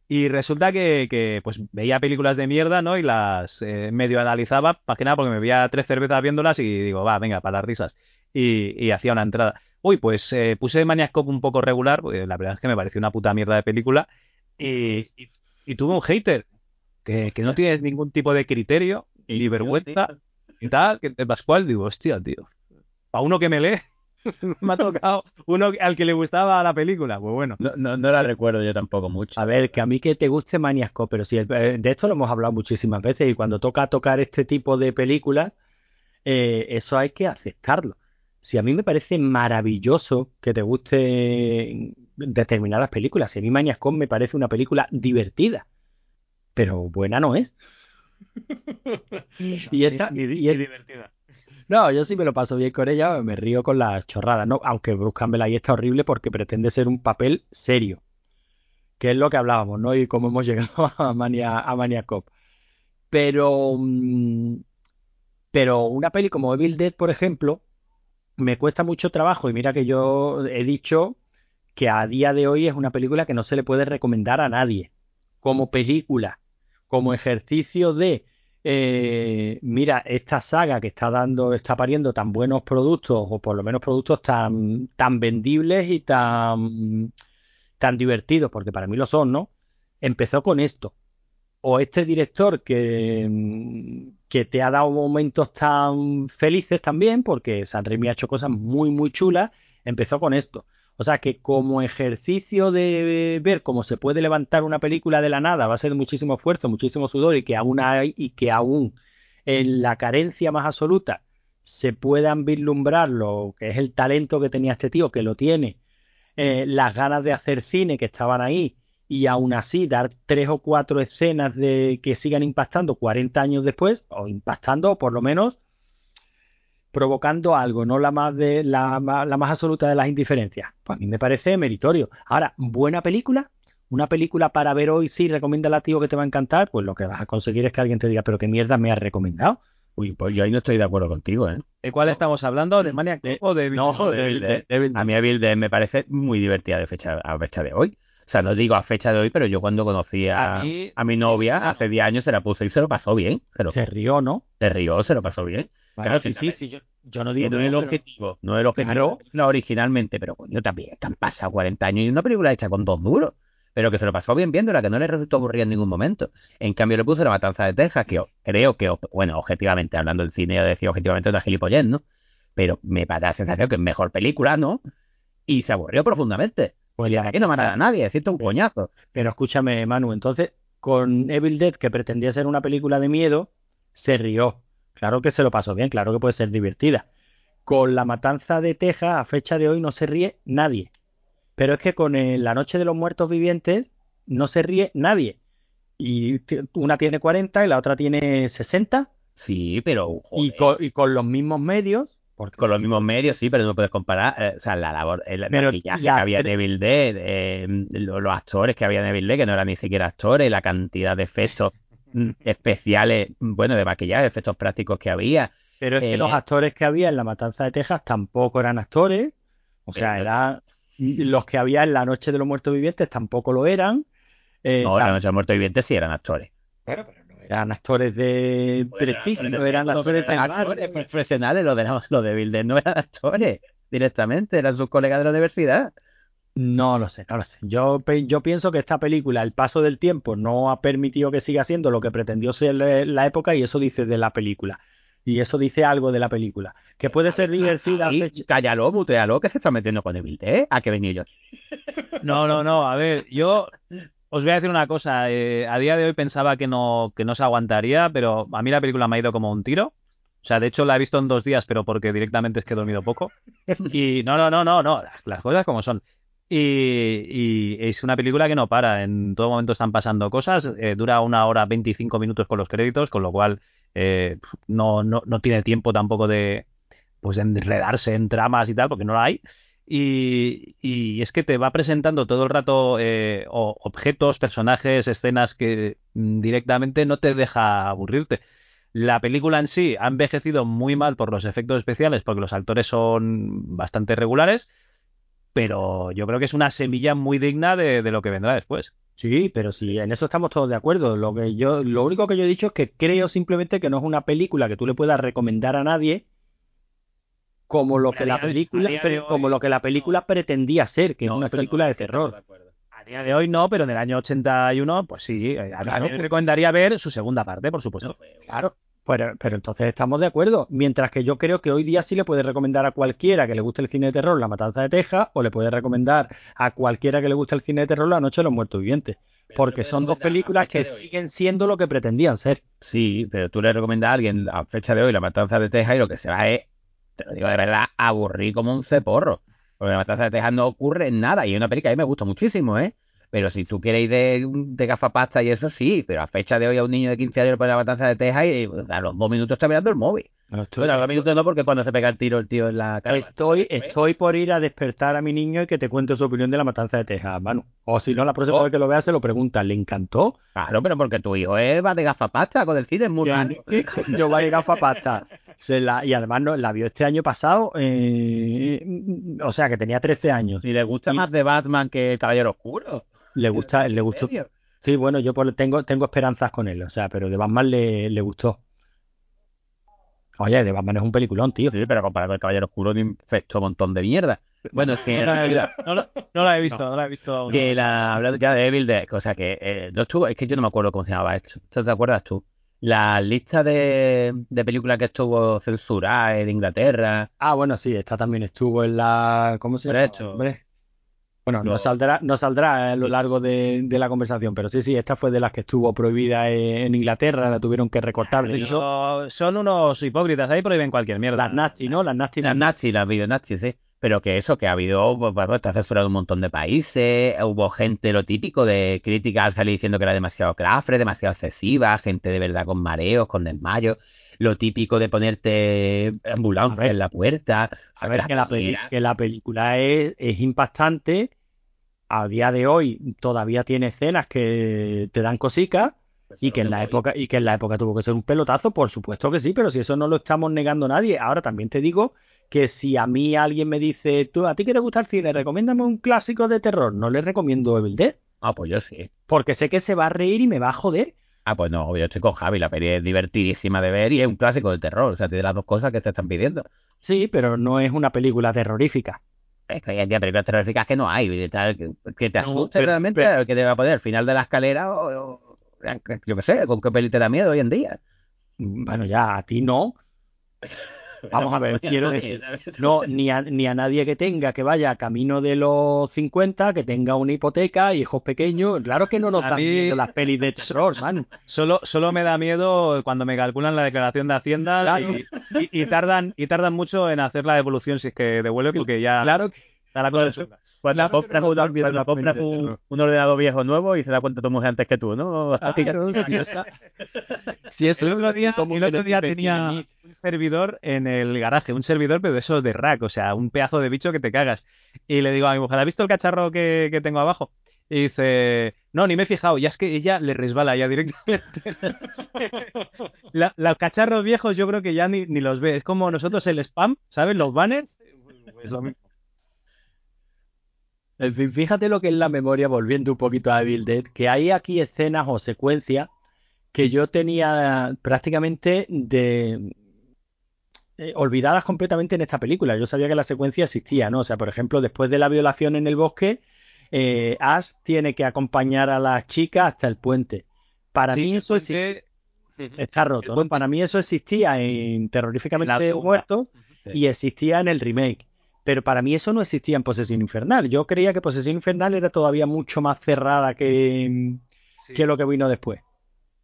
y resulta que, que, pues veía películas de mierda, ¿no? Y las eh, medio analizaba, más que nada porque me veía tres cervezas viéndolas y digo, va, venga, para las risas. Y, y hacía una entrada. Uy, pues eh, puse Maniac Cop un poco regular, porque la verdad es que me pareció una puta mierda de película. Y, y, y tuve un hater que, que no tienes ningún tipo de criterio, ni vergüenza, y tal, que el Pascual, digo, hostia, tío. A uno que me lee, me ha tocado uno al que le gustaba la película. Pues bueno. No, no, no la recuerdo yo tampoco mucho. A ver, que a mí que te guste Maniac Cop, pero si el- eh, de esto lo hemos hablado muchísimas veces y cuando toca tocar este tipo de películas, eh, eso hay que aceptarlo. Si a mí me parece maravilloso que te guste determinadas películas, si a mí Maniac Cop me parece una película divertida, pero buena no es. Y esta, y- y- divertida. no, yo sí me lo paso bien con ella, me río con las chorradas, ¿no? Aunque Bruce Campbell ahí está horrible porque pretende ser un papel serio, que es lo que hablábamos, ¿no? Y cómo hemos llegado a Mania, a Cop. Pero, mm, pero una peli como Evil Dead, por ejemplo, me cuesta mucho trabajo y mira que yo he dicho que a día de hoy es una película que no se le puede recomendar a nadie como película, como ejercicio de eh, mira, esta saga que está dando, está pariendo tan buenos productos, o por lo menos productos tan, tan vendibles y tan, tan divertidos, porque para mí lo son, ¿no? Empezó con esto. O este director que, que te ha dado momentos tan felices también, porque San Raimi ha hecho cosas muy, muy chulas, empezó con esto. O sea que como ejercicio de ver cómo se puede levantar una película de la nada, va a ser muchísimo esfuerzo, muchísimo sudor y que aún hay, y que aún en la carencia más absoluta se puedan vislumbrar lo que es el talento que tenía este tío, que lo tiene, eh, las ganas de hacer cine que estaban ahí, y aún así dar tres o cuatro escenas de que sigan impactando 40 años después, o impactando, por lo menos provocando algo, no la más de la, la más absoluta de las indiferencias. Pues a mí me parece meritorio. Ahora, buena película, una película para ver hoy, sí, recomienda a tío que te va a encantar, pues lo que vas a conseguir es que alguien te diga, pero qué mierda me has recomendado. Uy, pues yo ahí no estoy de acuerdo contigo, ¿eh? ¿De cuál estamos hablando? ¿De Maniac Cop o de No, de. Dead, A mí Evil Dead me parece muy divertida de fecha, a fecha de hoy. O sea, no digo a fecha de hoy, pero yo cuando conocí a, A mí- a mi novia hace 10 años se la puse y se lo pasó bien. Se, lo, Se rió, ¿no? se rió, se lo pasó bien. Claro, sí, sí, sí, yo, yo no Que digo no que es el pero- objetivo, no es el objetivo Claro. originalmente, pero coño, también que han pasado 40 años y una película hecha con dos duros. pero que se lo pasó bien viéndola, que no le resultó aburrida en ningún momento. En cambio le puso La Matanza de Texas, que creo que, bueno, objetivamente, hablando del cine, yo decía objetivamente una gilipollez, ¿no? Pero me da la sensación que es mejor película, ¿no? Y se aburrió profundamente. Pues ya aquí no mata a nadie, es cierto, un coñazo. Pero escúchame, Manu, entonces, con Evil Dead, que pretendía ser una película de miedo, se rió. Claro que se lo pasó bien, claro que puede ser divertida. Con La Matanza de Texas, a fecha de hoy, no se ríe nadie. Pero es que con La Noche de los Muertos Vivientes no se ríe nadie. Y una tiene 40 y la otra tiene 60. Sí, pero. Y, con, y, con, los mismos medios. Porque con los mismos medios, sí, pero no puedes comparar. Eh, o sea, la labor. El maquillaje que había en Evil Dead, eh, los, los, actores que había en Evil Dead, que no eran ni siquiera actores, la cantidad de efectos especiales, bueno, de maquillaje, efectos prácticos que había. Pero es que los eh, actores que había en La Matanza de Texas tampoco eran actores. O sea, eran los que había en La Noche de los Muertos Vivientes tampoco lo eran. Eh, no, La Noche de los Muertos Vivientes sí eran actores. Pero, pero no eran actores de prestigio, eran actores, de actores profesionales. Los de, los de Bill no eran actores directamente, eran sus colegas de la universidad. No lo sé, no lo sé. Yo, yo pienso que esta película, el paso del tiempo, no ha permitido que siga siendo lo que pretendió ser la época y eso dice de la película. Y eso dice algo de la película. Que puede ser divertida. Cállalo, mutealo, que se está metiendo con Evil ¿eh? ¿A qué venía yo? No, no, no. A ver, yo os voy a decir una cosa. Eh, a día de hoy pensaba que no, que no se aguantaría, pero a mí la película me ha ido como un tiro. O sea, de hecho la he visto en dos días, pero porque directamente es que he dormido poco. Y no, no, no, no, no. Las cosas como son. Y, y, es una película que no para. En todo momento están pasando cosas. Eh, dura una hora 25 minutos con los créditos, con lo cual eh, no, no, no, tiene tiempo tampoco de pues enredarse en tramas y tal, porque no la hay. Y, y es que te va presentando todo el rato eh, objetos, personajes, escenas que mm, directamente no te deja aburrirte. La película en sí ha envejecido muy mal por los efectos especiales, porque los actores son bastante regulares, pero yo creo que es una semilla muy digna de, de lo que vendrá después. Sí, pero sí, en eso estamos todos de acuerdo. Lo que yo, lo único que yo he dicho es que creo simplemente que no es una película que tú le puedas recomendar a nadie como lo que la película, como lo que la película pretendía ser, que es una película de terror. A día de hoy no, pero en el año 81, pues sí, eh, a mí me recomendaría ver su segunda parte, por supuesto. claro. Pero, pero, entonces estamos de acuerdo. Mientras que yo creo que hoy día sí le puede recomendar a cualquiera que le guste el cine de terror La Matanza de Texas o le puede recomendar a cualquiera que le guste el cine de terror La Noche de los Muertos Vivientes. Porque son dos películas que siguen siendo lo que pretendían ser. Sí, pero tú le recomiendas a alguien a fecha de hoy La Matanza de Texas y lo que se va es, te lo digo de verdad, aburrir como un ceporro. Porque La Matanza de Texas no ocurre nada y es una película que a mí me gusta muchísimo, ¿eh? Pero si tú quieres ir de, de gafapasta y eso sí, pero a fecha de hoy a un niño de 15 años le pone la matanza de Texas y a los dos minutos está mirando el móvil. No, estoy, a los dos minutos no, porque cuando se pega el tiro el tío en la cara. Estoy, estoy por ir a despertar a mi niño y que te cuente su opinión de la matanza de Texas, Manu. O si no, la próxima oh. vez que lo veas se lo pregunta, ¿le encantó? Claro, pero porque tu hijo es, va de gafapasta con el cine, es muy Yo, yo va de gafapasta. La, y además no, la vio este año pasado, eh, o sea que tenía 13 años. Y le gusta más de Batman que Caballero Oscuro. Le gusta, le gustó. Sí, bueno, yo tengo, tengo esperanzas con él, o sea, pero de Batman le, le gustó. Oye, de Batman es un peliculón, tío. Sí, pero comparado con el Caballero Oscuro infectó un montón de mierda. Bueno, es que... no, la he visto, no, la he visto. Que la, hablando ya de Evil Dead, o sea que eh, no estuvo, es que yo no me acuerdo cómo se llamaba esto. ¿Te acuerdas tú? La lista de, de películas que estuvo censurada en Inglaterra. Ah, bueno, sí, esta también estuvo en la. ¿Cómo se llama? Esto, hombre. Bueno, no saldrá, no saldrá a lo largo de, la conversación, pero sí, sí, esta fue de las que estuvo prohibida en, Inglaterra, la tuvieron que recortar. son unos hipócritas, ahí prohíben cualquier mierda. Las Nazi, ¿no? Las Nazi. Las Nazi, las video Nazi, sí. Pero que eso, que ha habido, pues, pues está censurado un montón de países, hubo gente, lo típico de críticas al salir diciendo que era demasiado crafre, demasiado excesiva, gente de verdad con mareos, con desmayos lo típico de ponerte ambulancia en la puerta. A, ver, que la, que la, película es, es, impactante. A día de hoy todavía tiene escenas que te dan cositas. Pues y que en la época y que en la época tuvo que ser un pelotazo, por supuesto que sí, pero si eso no lo estamos negando nadie. Ahora también te digo que si a mí alguien me dice, tú a ti que te gusta el cine, recomiéndame un clásico de terror, no le recomiendo Evil Dead. Ah, pues yo sí. Porque sé que se va a reír y me va a joder. Ah, pues no, yo estoy con Javi, la peli es divertidísima de ver y es un clásico de terror, o sea, tiene las dos cosas que te están pidiendo. Sí, pero no es una película terrorífica. Es que hay películas terroríficas que no hay, tal, que, te asuste realmente, pero- que te va a poner al final de la escalera o, o- yo qué sé, con qué peli te da miedo hoy en día. Bueno, ya a ti no. Vamos a ver, quiero decir, no, ni a, ni a nadie que tenga, que vaya camino de los 50, que tenga una hipoteca, hijos pequeños. Claro que no nos A dan mí- miedo las pelis de terror, man. Solo, solo me da miedo cuando me calculan la declaración de Hacienda Claro. y, y- y tardan, y tardan mucho en hacer la devolución si es que devuelve porque ya Claro que está la cosa. Cuando Claro compras, no un, cuando compras un, un ordenador viejo nuevo y se da cuenta tu mujer antes que tú, ¿no? Esa- si eso El otro día, el otro día tenía un servidor en el garaje, un servidor pero de esos de rack, o sea, un pedazo de bicho que te cagas. Y le digo a mi mujer, ¿has visto el cacharro que, que tengo abajo? Y dice, no, ni me he fijado, ya es que ella le resbala ya directamente. La- los cacharros viejos yo creo que ya ni, ni los ve, es como nosotros el spam, ¿sabes? Los banners. Es lo mismo. En fin, fíjate lo que es la memoria, volviendo un poquito a Evil Dead, que hay aquí escenas o secuencias que yo tenía prácticamente de eh, olvidadas completamente en esta película. Yo sabía que la secuencia existía, ¿no? O sea, por ejemplo, después de la violación en el bosque, eh, Ash tiene que acompañar a las chicas hasta el puente. Para Sí, mí eso exi- puente- está roto, ¿no? Para mí eso existía en Terroríficamente la Sí. y existía en el remake. Pero para mí eso no existía en Posesión Infernal. Yo creía que Posesión Infernal era todavía mucho más cerrada que, que lo que vino después.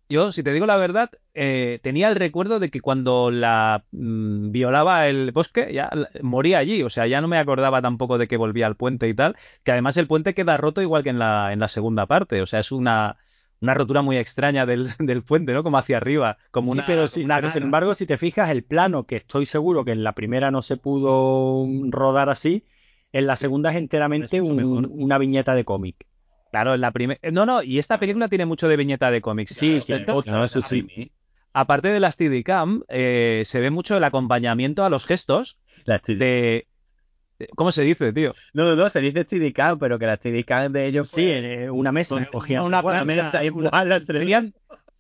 Yo, si te digo la verdad, eh, tenía el recuerdo de que cuando la mm, violaba el bosque, ya la- moría allí. O sea, ya no me acordaba tampoco de que volvía al puente y tal. Que además el puente queda roto igual que en la, en la segunda parte. O sea, es una, una rotura muy extraña del, del puente, ¿no? Como hacia arriba. Como Sí, una, pero, sí, una sin embargo, si te fijas, el plano, que estoy seguro que en la primera no se pudo rodar así, en la segunda es enteramente un- una viñeta de cómic. Claro, en la primera. No, no, y esta película tiene mucho de viñeta de cómics. Sí, no, eso sí. Aparte de la Steadicam, eh, se ve mucho el acompañamiento a los gestos La de. ¿Cómo se dice, tío? No, no, no, se dice Steadicam, pero que la Steadicam de ellos Sí, en eh, una mesa. Con- cogían una plancha, mesa y una- tenían,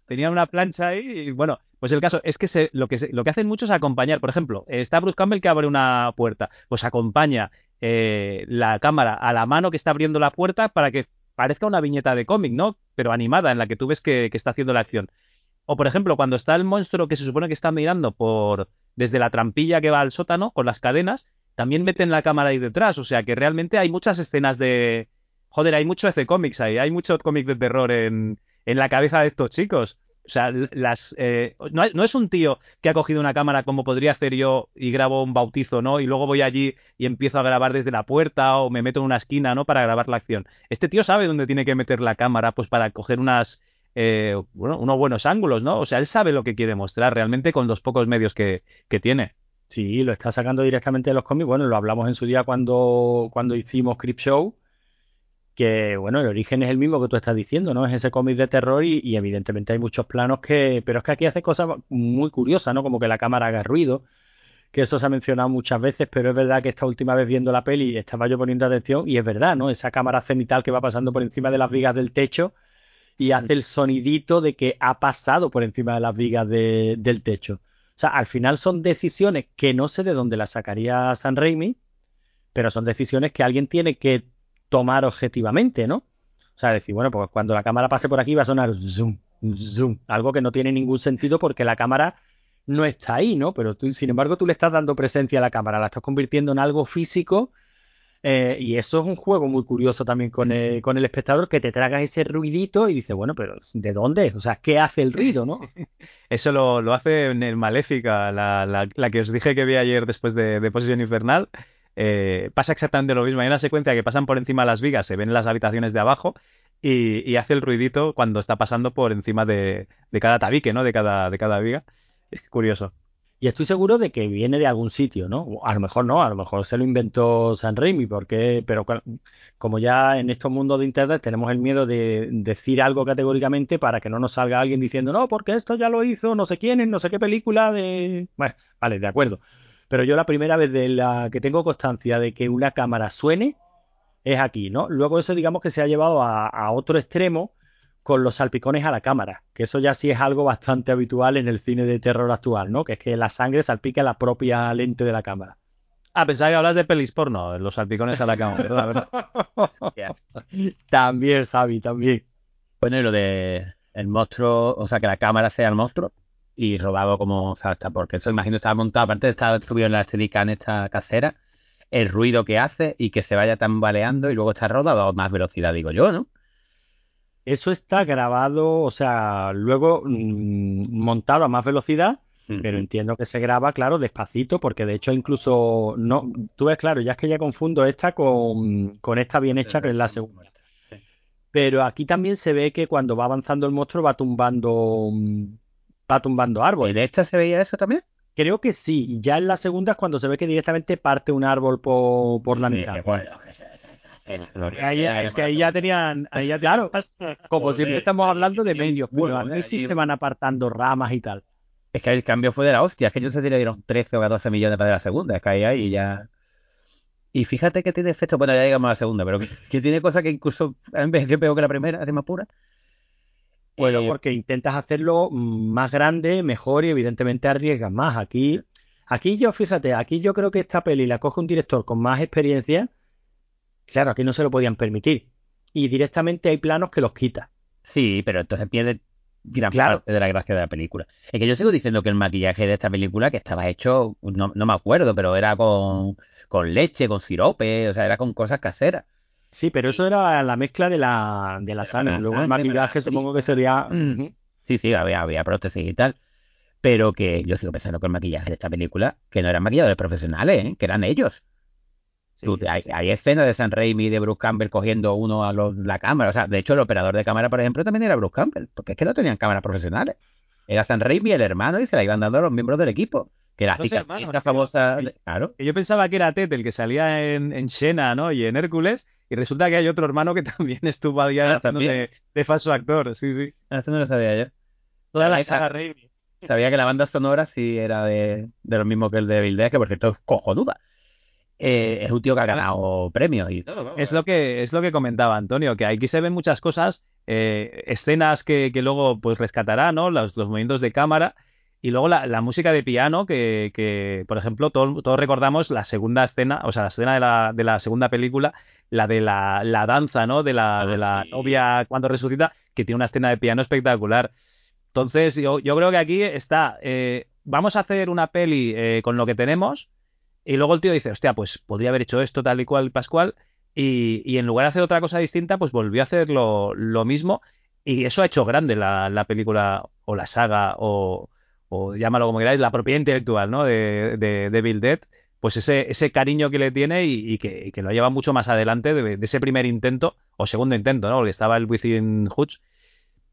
tenían una plancha ahí y bueno, pues el caso es que se, lo, que se- lo que hacen mucho es acompañar. Por ejemplo, está Bruce Campbell que abre una puerta, pues acompaña eh, la cámara a la mano que está abriendo la puerta para que parezca una viñeta de cómic, ¿no? Pero animada, en la que tú ves que, que está haciendo la acción. O por ejemplo, cuando está el monstruo que se supone que está mirando por desde la trampilla que va al sótano con las cadenas, también meten la cámara ahí detrás. O sea que realmente hay muchas escenas de. Joder, hay mucho EC Comics ahí, hay mucho cómic de terror en, en la cabeza de estos chicos. O sea, las, eh, no, es un tío que ha cogido una cámara como podría hacer yo y grabo un bautizo, ¿no? Y luego voy allí y empiezo a grabar desde la puerta o me meto en una esquina, ¿no? Para grabar la acción. Este tío sabe dónde tiene que meter la cámara, pues para coger unas, eh, bueno, unos buenos ángulos, ¿no? O sea, él sabe lo que quiere mostrar realmente con los pocos medios que tiene. Sí, lo está sacando directamente de los cómics. Bueno, lo hablamos en su día cuando, cuando hicimos Crip Show, que bueno, el origen es el mismo que tú estás diciendo, ¿no? Es ese cómic de terror y, y evidentemente hay muchos planos que... Pero es que aquí hace cosas muy curiosas, ¿no? Como que la cámara haga ruido, que eso se ha mencionado muchas veces, pero es verdad que esta última vez viendo la peli estaba yo poniendo atención y es verdad, ¿no? Esa cámara cenital que va pasando por encima de las vigas del techo y hace el sonidito de que ha pasado por encima de las vigas de- del techo. O sea, al final son decisiones que no sé de dónde las sacaría San Raimi, pero son decisiones que alguien tiene que tomar objetivamente, ¿no? O sea, decir, bueno, pues cuando la cámara pase por aquí va a sonar zoom, zoom, algo que no tiene ningún sentido porque la cámara no está ahí, ¿no? Pero tú, sin embargo, tú le estás dando presencia a la cámara, la estás convirtiendo en algo físico eh, y eso es un juego muy curioso también con el, con el espectador, que te tragas ese ruidito y dices, bueno, pero ¿de dónde? O sea, ¿qué hace el ruido, no? Eso lo, lo hace en el Maléfica, la, la- la que os dije que vi ayer después de, de Posición Infernal. Eh, pasa exactamente lo mismo. Hay una secuencia que pasan por encima de las vigas, se ven las habitaciones de abajo y, y hace el ruidito cuando está pasando por encima de, de cada tabique, ¿no? De cada, de cada viga. Es curioso. Y estoy seguro de que viene de algún sitio, ¿no? A lo mejor no, a lo mejor se lo inventó San Raimi, porque, pero como ya en estos mundos de internet tenemos el miedo de decir algo categóricamente para que no nos salga alguien diciendo, no, porque esto ya lo hizo no sé quién en no sé qué película de... Bueno, vale, de acuerdo. Pero yo la primera vez de la que tengo constancia de que una cámara suene es aquí, ¿no? Luego eso digamos que se ha llevado a, a otro extremo con los salpicones a la cámara, que eso ya sí es algo bastante habitual en el cine de terror actual, ¿no? Que es que la sangre salpica la propia lente de la cámara. Ah, pensaba que hablas de pelis porno, los salpicones a la cama, ¿verdad? también, Javi, también. Bueno, y lo de el monstruo, o sea, que la cámara sea el monstruo y rodado como, o sea, está- porque eso imagino estaba montado, aparte de estar subido en la Steadicam esta casera, el ruido que hace y que se vaya tambaleando y luego está rodado a más velocidad, digo yo, ¿no? Eso está grabado, o sea, luego mm, montado a más velocidad, pero entiendo que se graba, claro, despacito, porque de hecho incluso no, tú ves, claro, ya es que ya confundo esta con, con esta bien hecha que es la segunda. Pero aquí también se ve que cuando va avanzando el monstruo va tumbando, mm, va tumbando ¿Y árboles. en esta se veía eso también? Creo que sí. Ya en la segunda es cuando se ve que directamente parte un árbol por, por la mitad. Ahí ya- es que ahí ya tenían, ahí ya Claro, como Joder, siempre estamos hablando de medios, pero Bueno, a ver si tío. se van apartando ramas y tal. Es que el cambio fue de la hostia, es que yo no sé si le dieron 13 o 14 millones para la segunda, es que ahí, ahí ya... Y fíjate que tiene efectos, bueno, ya llegamos a la segunda, pero que, que tiene cosas que incluso en vez de peor que la primera, así más pura. Bueno, Eh, porque intentas hacerlo más grande, mejor y evidentemente arriesgas más. Aquí, aquí yo, fíjate, aquí yo creo que esta peli la coge un director con más experiencia. Claro, aquí no se lo podían permitir. Y directamente hay planos que los quita. Sí, pero entonces pierde gran Claro. parte de la gracia de la película. Es que yo sigo diciendo que el maquillaje de esta película, que estaba hecho, no, no me acuerdo, pero era con, con leche, con sirope, o sea, era con cosas caseras. Sí, pero eso era la mezcla de la, de la la Luego el maquillaje supongo que sería... Ujú. Sí, sí, había, había prótesis y tal. Pero que yo sigo pensando que el maquillaje de esta película, que no eran maquilladores profesionales, ¿eh? que eran ellos. Tú- hay, hay escenas de San Raimi y de Bruce Campbell cogiendo uno a los- la cámara. O sea, de hecho, el operador de cámara, por ejemplo, también era Bruce Campbell, porque es que no tenían cámaras profesionales. Era San Raimi, el hermano, y se la iban dando a los miembros del equipo. Que hermanos, esta famosa. Claro. Yo pensaba que era Ted el que salía en, en Xena, ¿no? Y en Hércules, y resulta que hay otro hermano que también estuvo ahí Ah, de, de falso actor, sí, sí. Eso no lo sabía yo. Toda la Esa- saga Raimi. Sabía que la banda sonora sí era de, de lo mismo que el de Bill Dead, que por cierto es cojonuda. Eh, es un tío que ha ganado premios y todo. Es lo que es lo que comentaba Antonio, que aquí se ven muchas cosas, eh, escenas que, que luego pues rescatará, ¿no? Los, los movimientos de cámara y luego la, la música de piano que, que, por ejemplo, todo- todos recordamos la segunda escena, o sea, la escena de la, de la segunda película, la de la, la danza, ¿no? De la, Ah, de la sí. novia cuando resucita, que tiene una escena de piano espectacular. Entonces, yo, yo creo que aquí está, eh, vamos a hacer una peli eh, con lo que tenemos y luego el tío dice, hostia, pues podría haber hecho esto tal y cual, Pascual, y, y en lugar de hacer otra cosa distinta, pues volvió a hacer lo, mismo y eso ha hecho grande la, la película o la saga o, o llámalo como queráis, la propiedad intelectual, ¿no? De, de, de Bill Dead, pues ese, ese cariño que le tiene y, que, y que lo lleva mucho más adelante de, de ese primer intento o segundo intento, ¿no? Porque estaba el Within Hutch,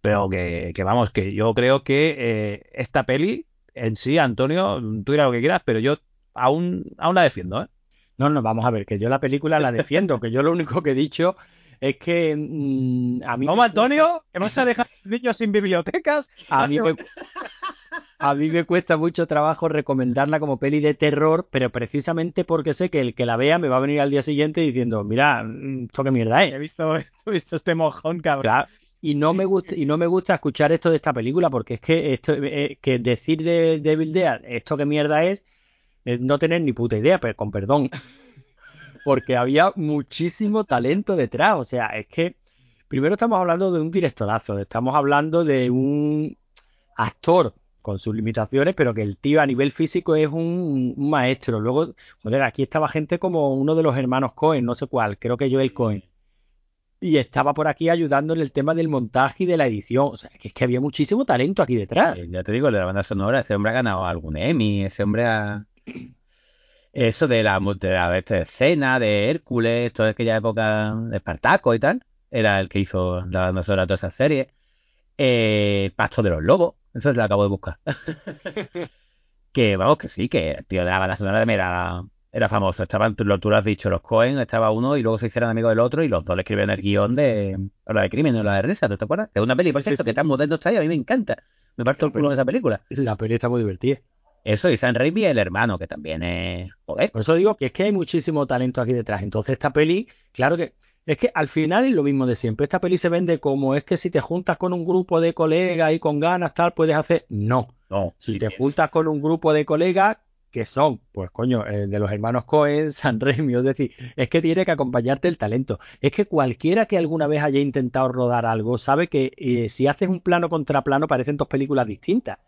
pero que, que vamos, que yo creo que eh, esta peli en sí, Antonio, tú dirás lo que quieras, pero yo aún, aún la defiendo, ¿eh? No, no, vamos a ver, que yo la película la defiendo, que yo lo único que he dicho es que mm, a mí... ¿Cómo, Antonio? ¿Que vas a dejar a los niños sin bibliotecas? A mí, me, a mí me cuesta mucho trabajo recomendarla como peli de terror, pero precisamente porque sé que el que la vea me va a venir al día siguiente diciendo, mira, mm, esto qué mierda He es. visto, he visto este mojón, cabrón. Claro, y no me gusta, y no me gusta escuchar esto de esta película, porque es que esto, eh, que decir de Devil Dead, esto qué mierda es no tener ni puta idea, pero con perdón. Porque había muchísimo talento detrás. O sea, es que primero estamos hablando de un directorazo, estamos hablando de un actor con sus limitaciones, pero que el tío a nivel físico es un, un maestro. Luego, joder, aquí estaba gente como uno de los hermanos Cohen, no sé cuál, creo que Joel Cohen. Y estaba por aquí ayudando en el tema del montaje y de la edición. O sea, que es que había muchísimo talento aquí detrás. Eh, Ya te digo, de la banda sonora, ese hombre ha ganado algún Emmy, ese hombre ha... Eso de la, de la esta escena, de Hércules, toda aquella época de Espartaco y tal, era el que hizo la banda sonora de todas esas series. Eh, Pasto de los Lobos, eso lo acabo de buscar. que vamos, que sí, que el tío de la banda sonora también era, era famoso. Estaban, tú, lo- tú lo has dicho, los Cohen, estaba uno y luego se hicieron amigos del otro y los dos le escribieron el guion de o la de crimen o la de risa, ¿tú te acuerdas? Es una peli, por Sí, cierto, sí. que tan moderno está y a mí me encanta. Me parto el culo de esa película. La peli está muy divertida. Eso, y San Raimi el hermano, que también es. Joder. Por eso digo que es que hay muchísimo talento aquí detrás. Entonces, esta peli, claro que es que al final es lo mismo de siempre. Esta peli se vende como es que si te juntas con un grupo de colegas y con ganas tal, puedes hacer. No. No, Si sí, te juntas con un grupo de colegas, que son, pues coño, eh, de los hermanos Cohen, San Raimi, es decir, es que tiene que acompañarte el talento. Es que cualquiera que alguna vez haya intentado rodar algo sabe que eh, si haces un plano contra plano parecen dos películas distintas.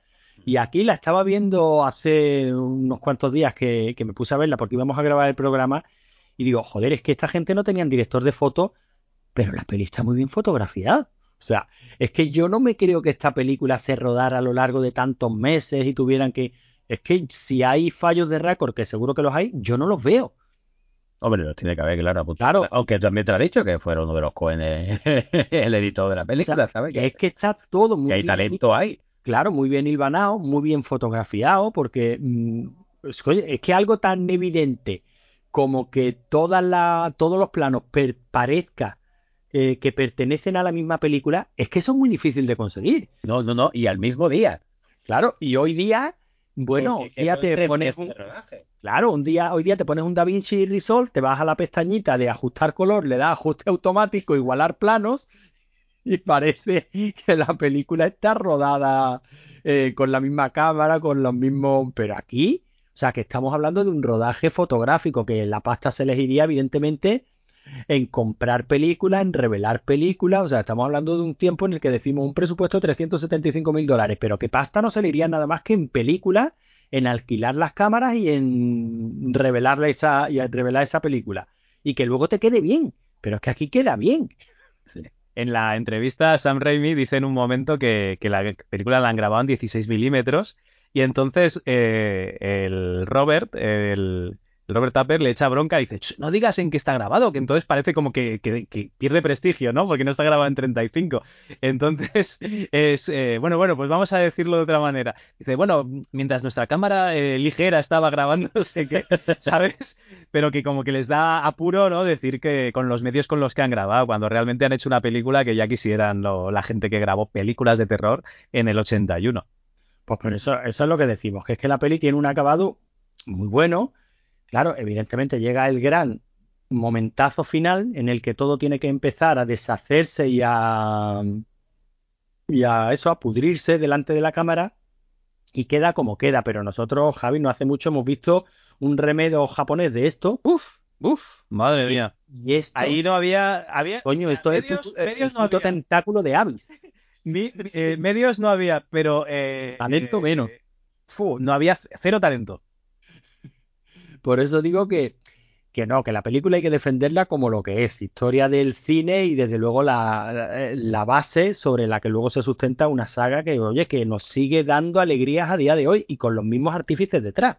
Y aquí la estaba viendo hace unos cuantos días que, que me puse a verla porque íbamos a grabar el programa y digo, joder, es que esta gente no tenían director de foto, pero la peli está muy bien fotografiada. O sea, es que yo no me creo que esta película se rodara a lo largo de tantos meses y tuvieran que es que si hay fallos de récord, que seguro que los hay, yo no los veo. Hombre, los tiene que haber, claro. Claro. Aunque también te ha dicho que fuera uno de los jóvenes el editor de la película, ¿sabes? Que es que está todo muy que hay bien. talento ahí. Claro, muy bien hilvanado, muy bien fotografiado, porque mm, es, que algo tan evidente como que toda la, todos los planos per- parezca eh, que pertenecen a la misma película, es que eso es muy difícil de conseguir. No, no, no. Y al mismo día. Claro, y hoy día, bueno, hoy día te pones meses un. Claro, un día, hoy día te pones un DaVinci Resolve, te vas a la pestañita de ajustar color, le das ajuste automático, igualar planos, y parece que la película está rodada eh, con la misma cámara, con los mismos. Pero aquí, o sea, que estamos hablando de un rodaje fotográfico, que la pasta se elegiría, evidentemente, en comprar películas, en revelar películas. O sea, estamos hablando de un tiempo en el que decimos un presupuesto de 375 mil dólares, pero que pasta no se le iría nada más que en películas en alquilar las cámaras y en revelarle esa, y revelar esa película. Y que luego te quede bien. Pero es que aquí queda bien. En la entrevista, Sam Raimi dice en un momento que, que la película la han grabado en 16 milímetros y entonces eh, el Robert, el, el Robert Tapper le echa bronca y dice, "Ch, no digas en qué está grabado, que entonces parece como que, pierde prestigio, ¿no? Porque no está grabado en 35. Entonces, es, eh, bueno, bueno, pues vamos a decirlo de otra manera. Dice, bueno, mientras nuestra cámara eh, ligera estaba grabando, no sé qué, ¿sabes? Pero que como que les da apuro, ¿no? Decir que con los medios con los que han grabado, cuando realmente han hecho una película que ya quisieran lo- la gente que grabó películas de terror en el 81. Pues eso, eso es lo que decimos, que es que la peli tiene un acabado muy bueno. Claro, evidentemente llega el gran momentazo final en el que todo tiene que empezar a deshacerse y a y a eso, a pudrirse delante de la cámara y queda como queda. Pero nosotros, Javi, no hace mucho hemos visto un remedio japonés de esto. Uf, uf, madre mía. Y esto, Ahí no había, había coño, esto es medios, medios no había. tentáculo de Avis. Mi- eh, medios no había, pero eh, Talento eh, menos. fu, no había cero talento. Por eso digo que, que no, que la película hay que defenderla como lo que es, historia del cine y desde luego la, la- la base sobre la que luego se sustenta una saga que, oye, que nos sigue dando alegrías a día de hoy y con los mismos artífices detrás.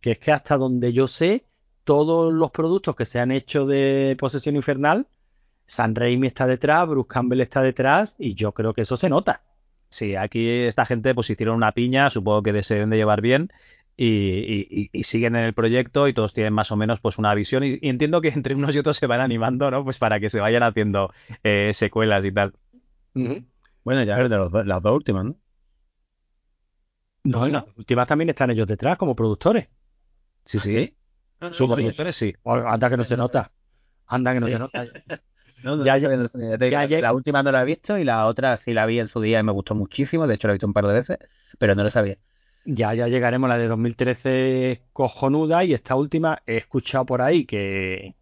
Que es que hasta donde yo sé, todos los productos que se han hecho de Posesión Infernal, San Raimi está detrás, Bruce Campbell está detrás y yo creo que eso se nota. Sí, aquí esta gente pues hicieron una piña, supongo que se deben de llevar bien y, y- siguen en el proyecto y todos tienen más o menos pues una visión y, y entiendo que entre unos y otros se van animando, ¿no? Pues para que se vayan haciendo eh, secuelas y tal. Bueno, ya es de los, las dos últimas, ¿no? No, las últimas también están ellos detrás como productores. Sí, sí. Ah, Sus sí. productores sí. Oh, Anda que no se nota. Anda que no se nota. No, no, Ya ya la última no la he visto y la otra sí la vi en su día y me gustó muchísimo. De hecho, la he visto un par de veces, pero no lo sabía. Ya, ya llegaremos. La de 2013 es cojonuda y esta última he escuchado por ahí que,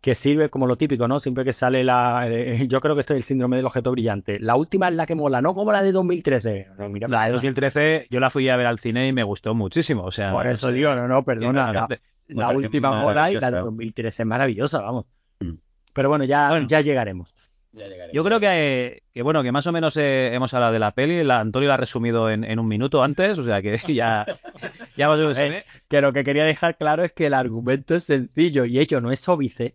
que sirve como lo típico, ¿no? Siempre que sale la... eh, yo creo que esto es el síndrome del objeto brillante. La última es la que mola, no como la de 2013. No, mira, La de perdona. 2013 yo la fui a ver al cine y me gustó muchísimo. O sea, Por eso digo, no, no, perdona. La, última mola y la de maravillosa. 2013 es maravillosa, vamos. Mm. Pero bueno, ya, Bueno. ya llegaremos. Yo creo que, que, bueno, que más o menos eh, hemos hablado de la peli. La, Antonio la ha resumido en, en un minuto antes, o sea que ya, ya más o menos. Eh, que lo que quería dejar claro es que el argumento es sencillo y ello no es óbice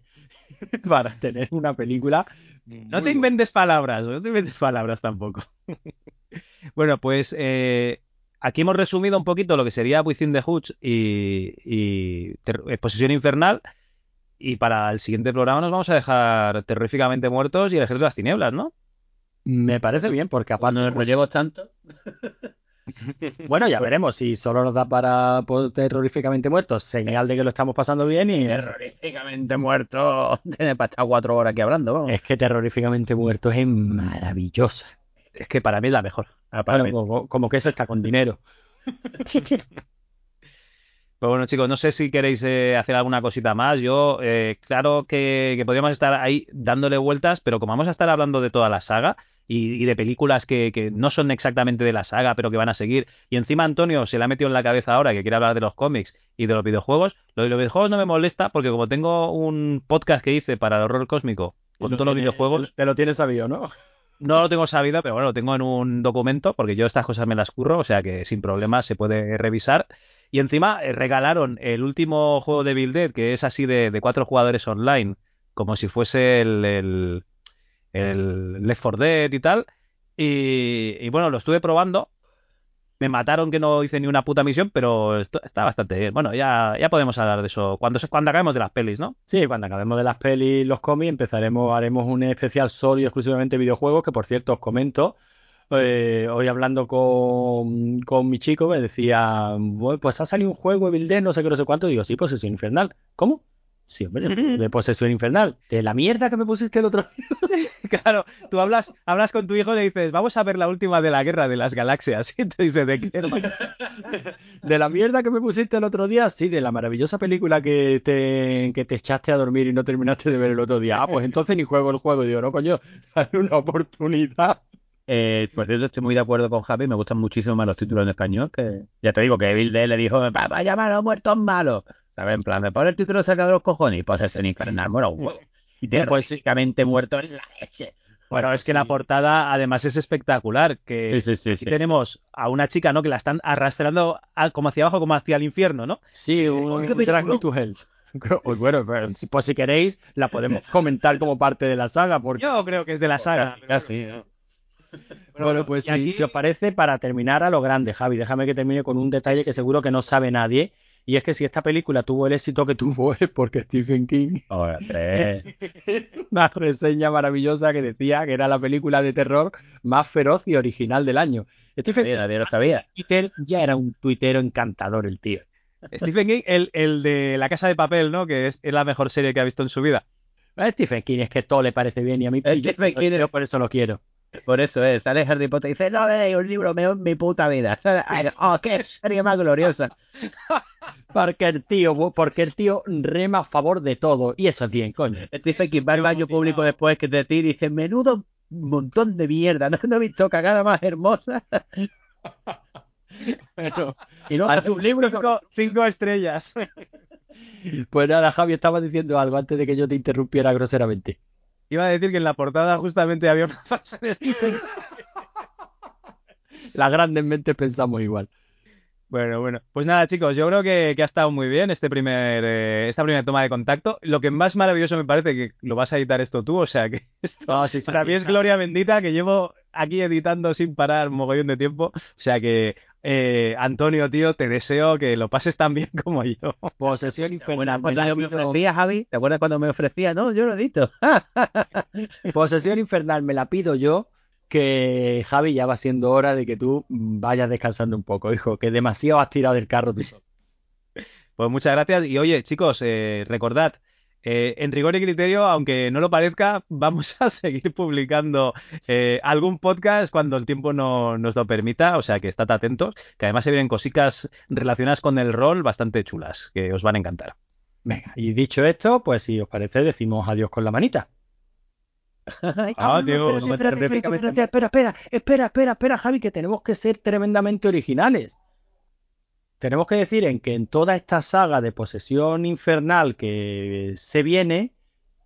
para tener una película. No te inventes palabras, no te inventes palabras tampoco. bueno, pues eh, aquí hemos resumido un poquito lo que sería Within the Hoods y, y Posesión Infernal. Y para el siguiente programa nos vamos a dejar Terroríficamente Muertos y el Ejército de las Tinieblas, ¿no? Me parece bien, porque aparte, Cuando nos llevo tanto. bueno, ya veremos si solo nos da para por terroríficamente muertos, señal de que lo estamos pasando bien y Terroríficamente muerto. Tiene para estar cuatro horas aquí hablando, vamos. es que terroríficamente muertos es maravillosa. Es que para mí es la mejor. Bueno, como, como que eso está con dinero. Pero bueno, chicos, no sé si queréis eh, hacer alguna cosita más. Yo, eh, claro que, que podríamos estar ahí dándole vueltas, pero como vamos a estar hablando de toda la saga y, y de películas que, que no son exactamente de la saga, pero que van a seguir, y encima Antonio se le ha metido en la cabeza ahora que quiere hablar de los cómics y de los videojuegos, lo de los videojuegos no me molesta porque como tengo un podcast que hice para el horror cósmico con todos los videojuegos, Te lo tienes sabido, ¿no? no lo tengo sabido, pero bueno, lo tengo en un documento porque yo estas cosas me las curro, o sea que sin problema se puede revisar. Y encima eh, regalaron el último juego de Bill Dead, que es así de, cuatro jugadores online, como si fuese el, el, Left 4 Dead y tal. Y, bueno, lo estuve probando. Me mataron que no hice ni una puta misión, pero esto- está bastante bien. Bueno, ya, ya podemos hablar de eso cuando, cuando acabemos de las pelis, ¿no? Sí, cuando acabemos de las pelis los cómics, empezaremos, haremos un especial solo y exclusivamente videojuegos, que por cierto os comento, eh, hoy hablando con, con mi chico, me decía, "Bueno, pues ha salido un juego Evil Dead, no sé qué, no sé cuánto, digo, sí, Posesión Infernal. ¿Cómo? Sí, hombre, de Posesión Infernal. De la mierda que me pusiste el otro día. Claro, tú hablas, hablas con tu hijo y le dices, vamos a ver la última de la guerra de las galaxias. Y te dice, ¿de qué, hermano? De la mierda que me pusiste el otro día, sí, de la maravillosa película que te, que te echaste a dormir y no terminaste de ver el otro día. Ah, pues entonces ni juego el juego. Digo, no, coño, dale una oportunidad. Eh, por cierto, estoy muy de acuerdo con Javi, me gustan muchísimo más los títulos en español, que ya te digo que Evil Dead le dijo, a los muertos malos. ¿Sabes? En plan, me pone el título cerca de los cojones y pues en infernal, bueno, un huevo. Y Pues sí. terroríficamente muerto en la leche. Bueno, es que la portada además es espectacular, que Sí, sí, sí, aquí sí. tenemos a una chica, ¿no? Que la están arrastrando a- como hacia abajo, como hacia el infierno, ¿no? Sí, un, qué un Drag. Me to Hell. Pues bueno, pues, pues si queréis, la podemos comentar como parte de la saga. Porque, Yo creo que es de la saga. Casi, ¿no? Bueno, pues y si, aquí- si os parece, para terminar a lo grande, Javi, déjame que termine con un detalle que seguro que no sabe nadie. Y es que si esta película tuvo el éxito que tuvo es porque Stephen King una reseña maravillosa que decía que era la película de terror más feroz y original del año. Stephen nadie lo sabía. Twitter ya era un tuitero encantador el tío. Stephen King, el, el de La Casa de Papel, ¿no? Que es, es la mejor serie que ha visto en su vida. A Stephen King es que todo le parece bien y a mí Stephen King es- yo por eso lo quiero. Por eso es, sale Harry Potter y dice, no leí un libro mejor en mi puta vida. ¿Sabes? Ay, Oh, qué serie más gloriosa. Porque el tío, porque el tío rema a favor de todo y eso es bien, coño. Stephen King va al baño público después que de ti y dice, menudo montón de mierda, no, no he visto cagada más hermosa. Pero, Y no hace un libro Cinco, cinco estrellas. Pues nada, Javi, estaba diciendo algo antes de que yo te interrumpiera groseramente. Iba a decir que en la portada justamente había una frase de Stephen Las grandes mentes pensamos igual. Bueno, bueno. Pues nada, chicos, yo creo que, que ha estado muy bien este primer, eh, esta primera toma de contacto. Lo que más maravilloso me parece que lo vas a editar esto tú, o sea que esto Ah, sí, sí, para mí es gloria bendita que llevo aquí editando sin parar un mogollón de tiempo. O sea que, eh, Antonio, tío, te deseo que lo pases tan bien como yo. Posesión infernal. me Cuando la me pido- ofrecía, Javi, ¿te acuerdas cuando me ofrecía? No, yo lo edito. Posesión infernal me la pido yo. Que Javi ya va siendo hora de que tú vayas descansando un poco, hijo, que demasiado has tirado del carro tú solo. Pues muchas gracias. Y oye, chicos, eh, recordad, eh, en rigor y criterio, aunque no lo parezca, vamos a seguir publicando eh, algún podcast cuando el tiempo no nos lo permita. O sea que estad atentos, que además se vienen cositas relacionadas con el rol bastante chulas, que os van a encantar. Venga, y dicho esto, pues si os parece, decimos adiós con la manita. Ah, tío, espérate, no espérate, espérate, espérate, espera, espera, espera, espera, espera, Javi, que tenemos que ser tremendamente originales. Tenemos que decir en que en toda esta saga de posesión infernal que se viene,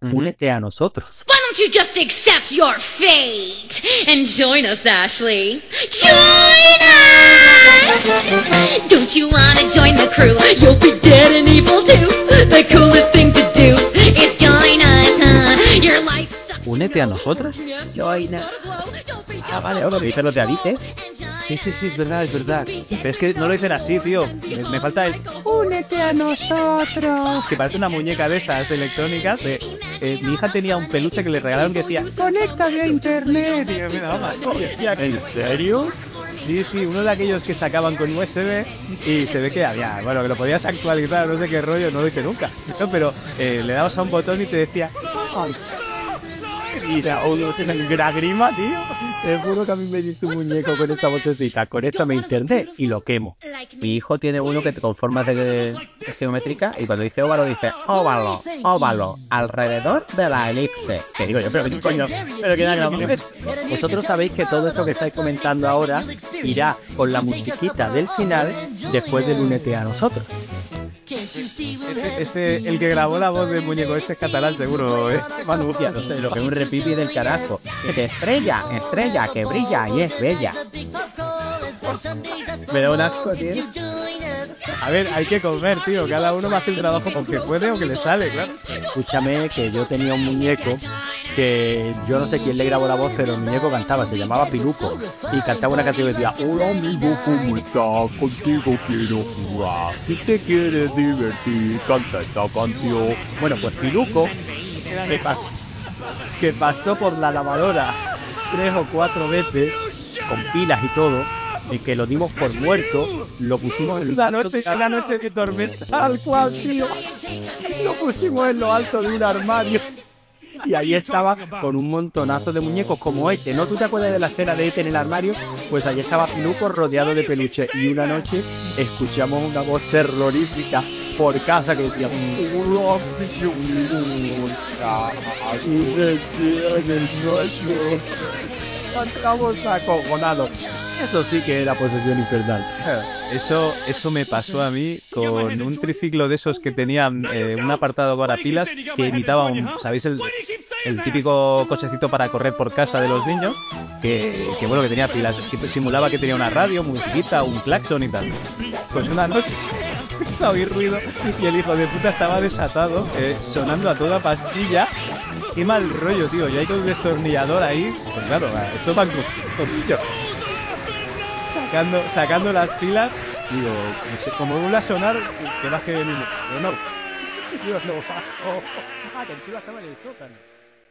únete a nosotros. Why don't you just accept your fate and join us, Ashley? Join us! Don't you wanna join the crew? You'll be dead and evil too. The coolest thing to do is join us, huh? Your life sucks. Únete a nosotros. Join us. Ah, vale, ahora lo dicen los de Alice. Sí, sí, sí, es verdad, es verdad. Pero es que no lo dicen así, tío. Me, me falta el únete a nosotros. Que parece una muñeca de esas electrónicas. De, eh, mi hija tenía un peluche que le regalaron que decía conéctate a internet. Y yo, mira, vamos, ¿En serio? Sí, sí, uno de aquellos que sacaban con USB y se ve que había, bueno, que lo podías actualizar, no sé qué rollo, no lo hice nunca. No, pero eh, le dabas a un botón y te decía, uno se me grima, tío. Te juro que a mí me dice un muñeco con esa vocecita. Conéctame a internet y lo quemo. Mi hijo tiene uno que con formas de, de geométrica y cuando dice óvalo dice óvalo, óvalo, alrededor de la elipse. Que digo yo, pero qué coño, pero qué nada Vosotros sabéis que todo esto que estáis comentando ahora irá con la musiquita del final después del Únete a nosotros. Ese, ese- el que grabó la voz del muñeco ese es catalán, seguro, ¿eh? Manu, sé, lo que es un repipi del carajo. Que te estrella, estrella, que brilla y es bella. Me da un asco, tío. A ver, hay que comer, tío. Cada uno va a hacer el trabajo porque puede o que le sale, claro. Escúchame que yo tenía un muñeco que yo no sé quién le grabó la voz, pero el muñeco cantaba, se llamaba Piluco. Y cantaba una canción que decía, Hola amigo, ¿cómo estás? Contigo quiero jugar. Si te quieres divertir, canta esta canción. Bueno, pues Piluco, que pasó, que pasó por la lavadora tres o cuatro veces, con pilas y todo, y que lo dimos por muerto, lo pusimos en La noche, la noche de tormenta. Tal cual, tío. Lo pusimos en lo alto de un armario. Y ahí estaba con un montonazo de muñecos como este. ¿No tú te acuerdas de la escena de este en el armario? Pues allí estaba Piluco rodeado de peluche. Y una noche escuchamos una voz terrorífica por casa que decía. Estamos acojonados. Eso sí que era posesión infernal. Eso, eso me pasó a mí con un triciclo de esos que tenían eh, un apartado para pilas que imitaba un, ¿sabéis? El, el típico cochecito para correr por casa de los niños, que, que bueno, que tenía pilas, siempre simulaba que tenía una radio, musiquita, un claxon y tal. Pues una noche a oír ruido y el hijo de puta estaba desatado, eh, sonando a toda pastilla. Qué mal rollo, tío. Y hay con un destornillador ahí, pues claro, esto va tornillo sacando, sacando las pilas, digo, no sé, como vuelve a sonar, que baje el humo. Pero no. Dios, no. Ah, que el tío estaba en el sótano.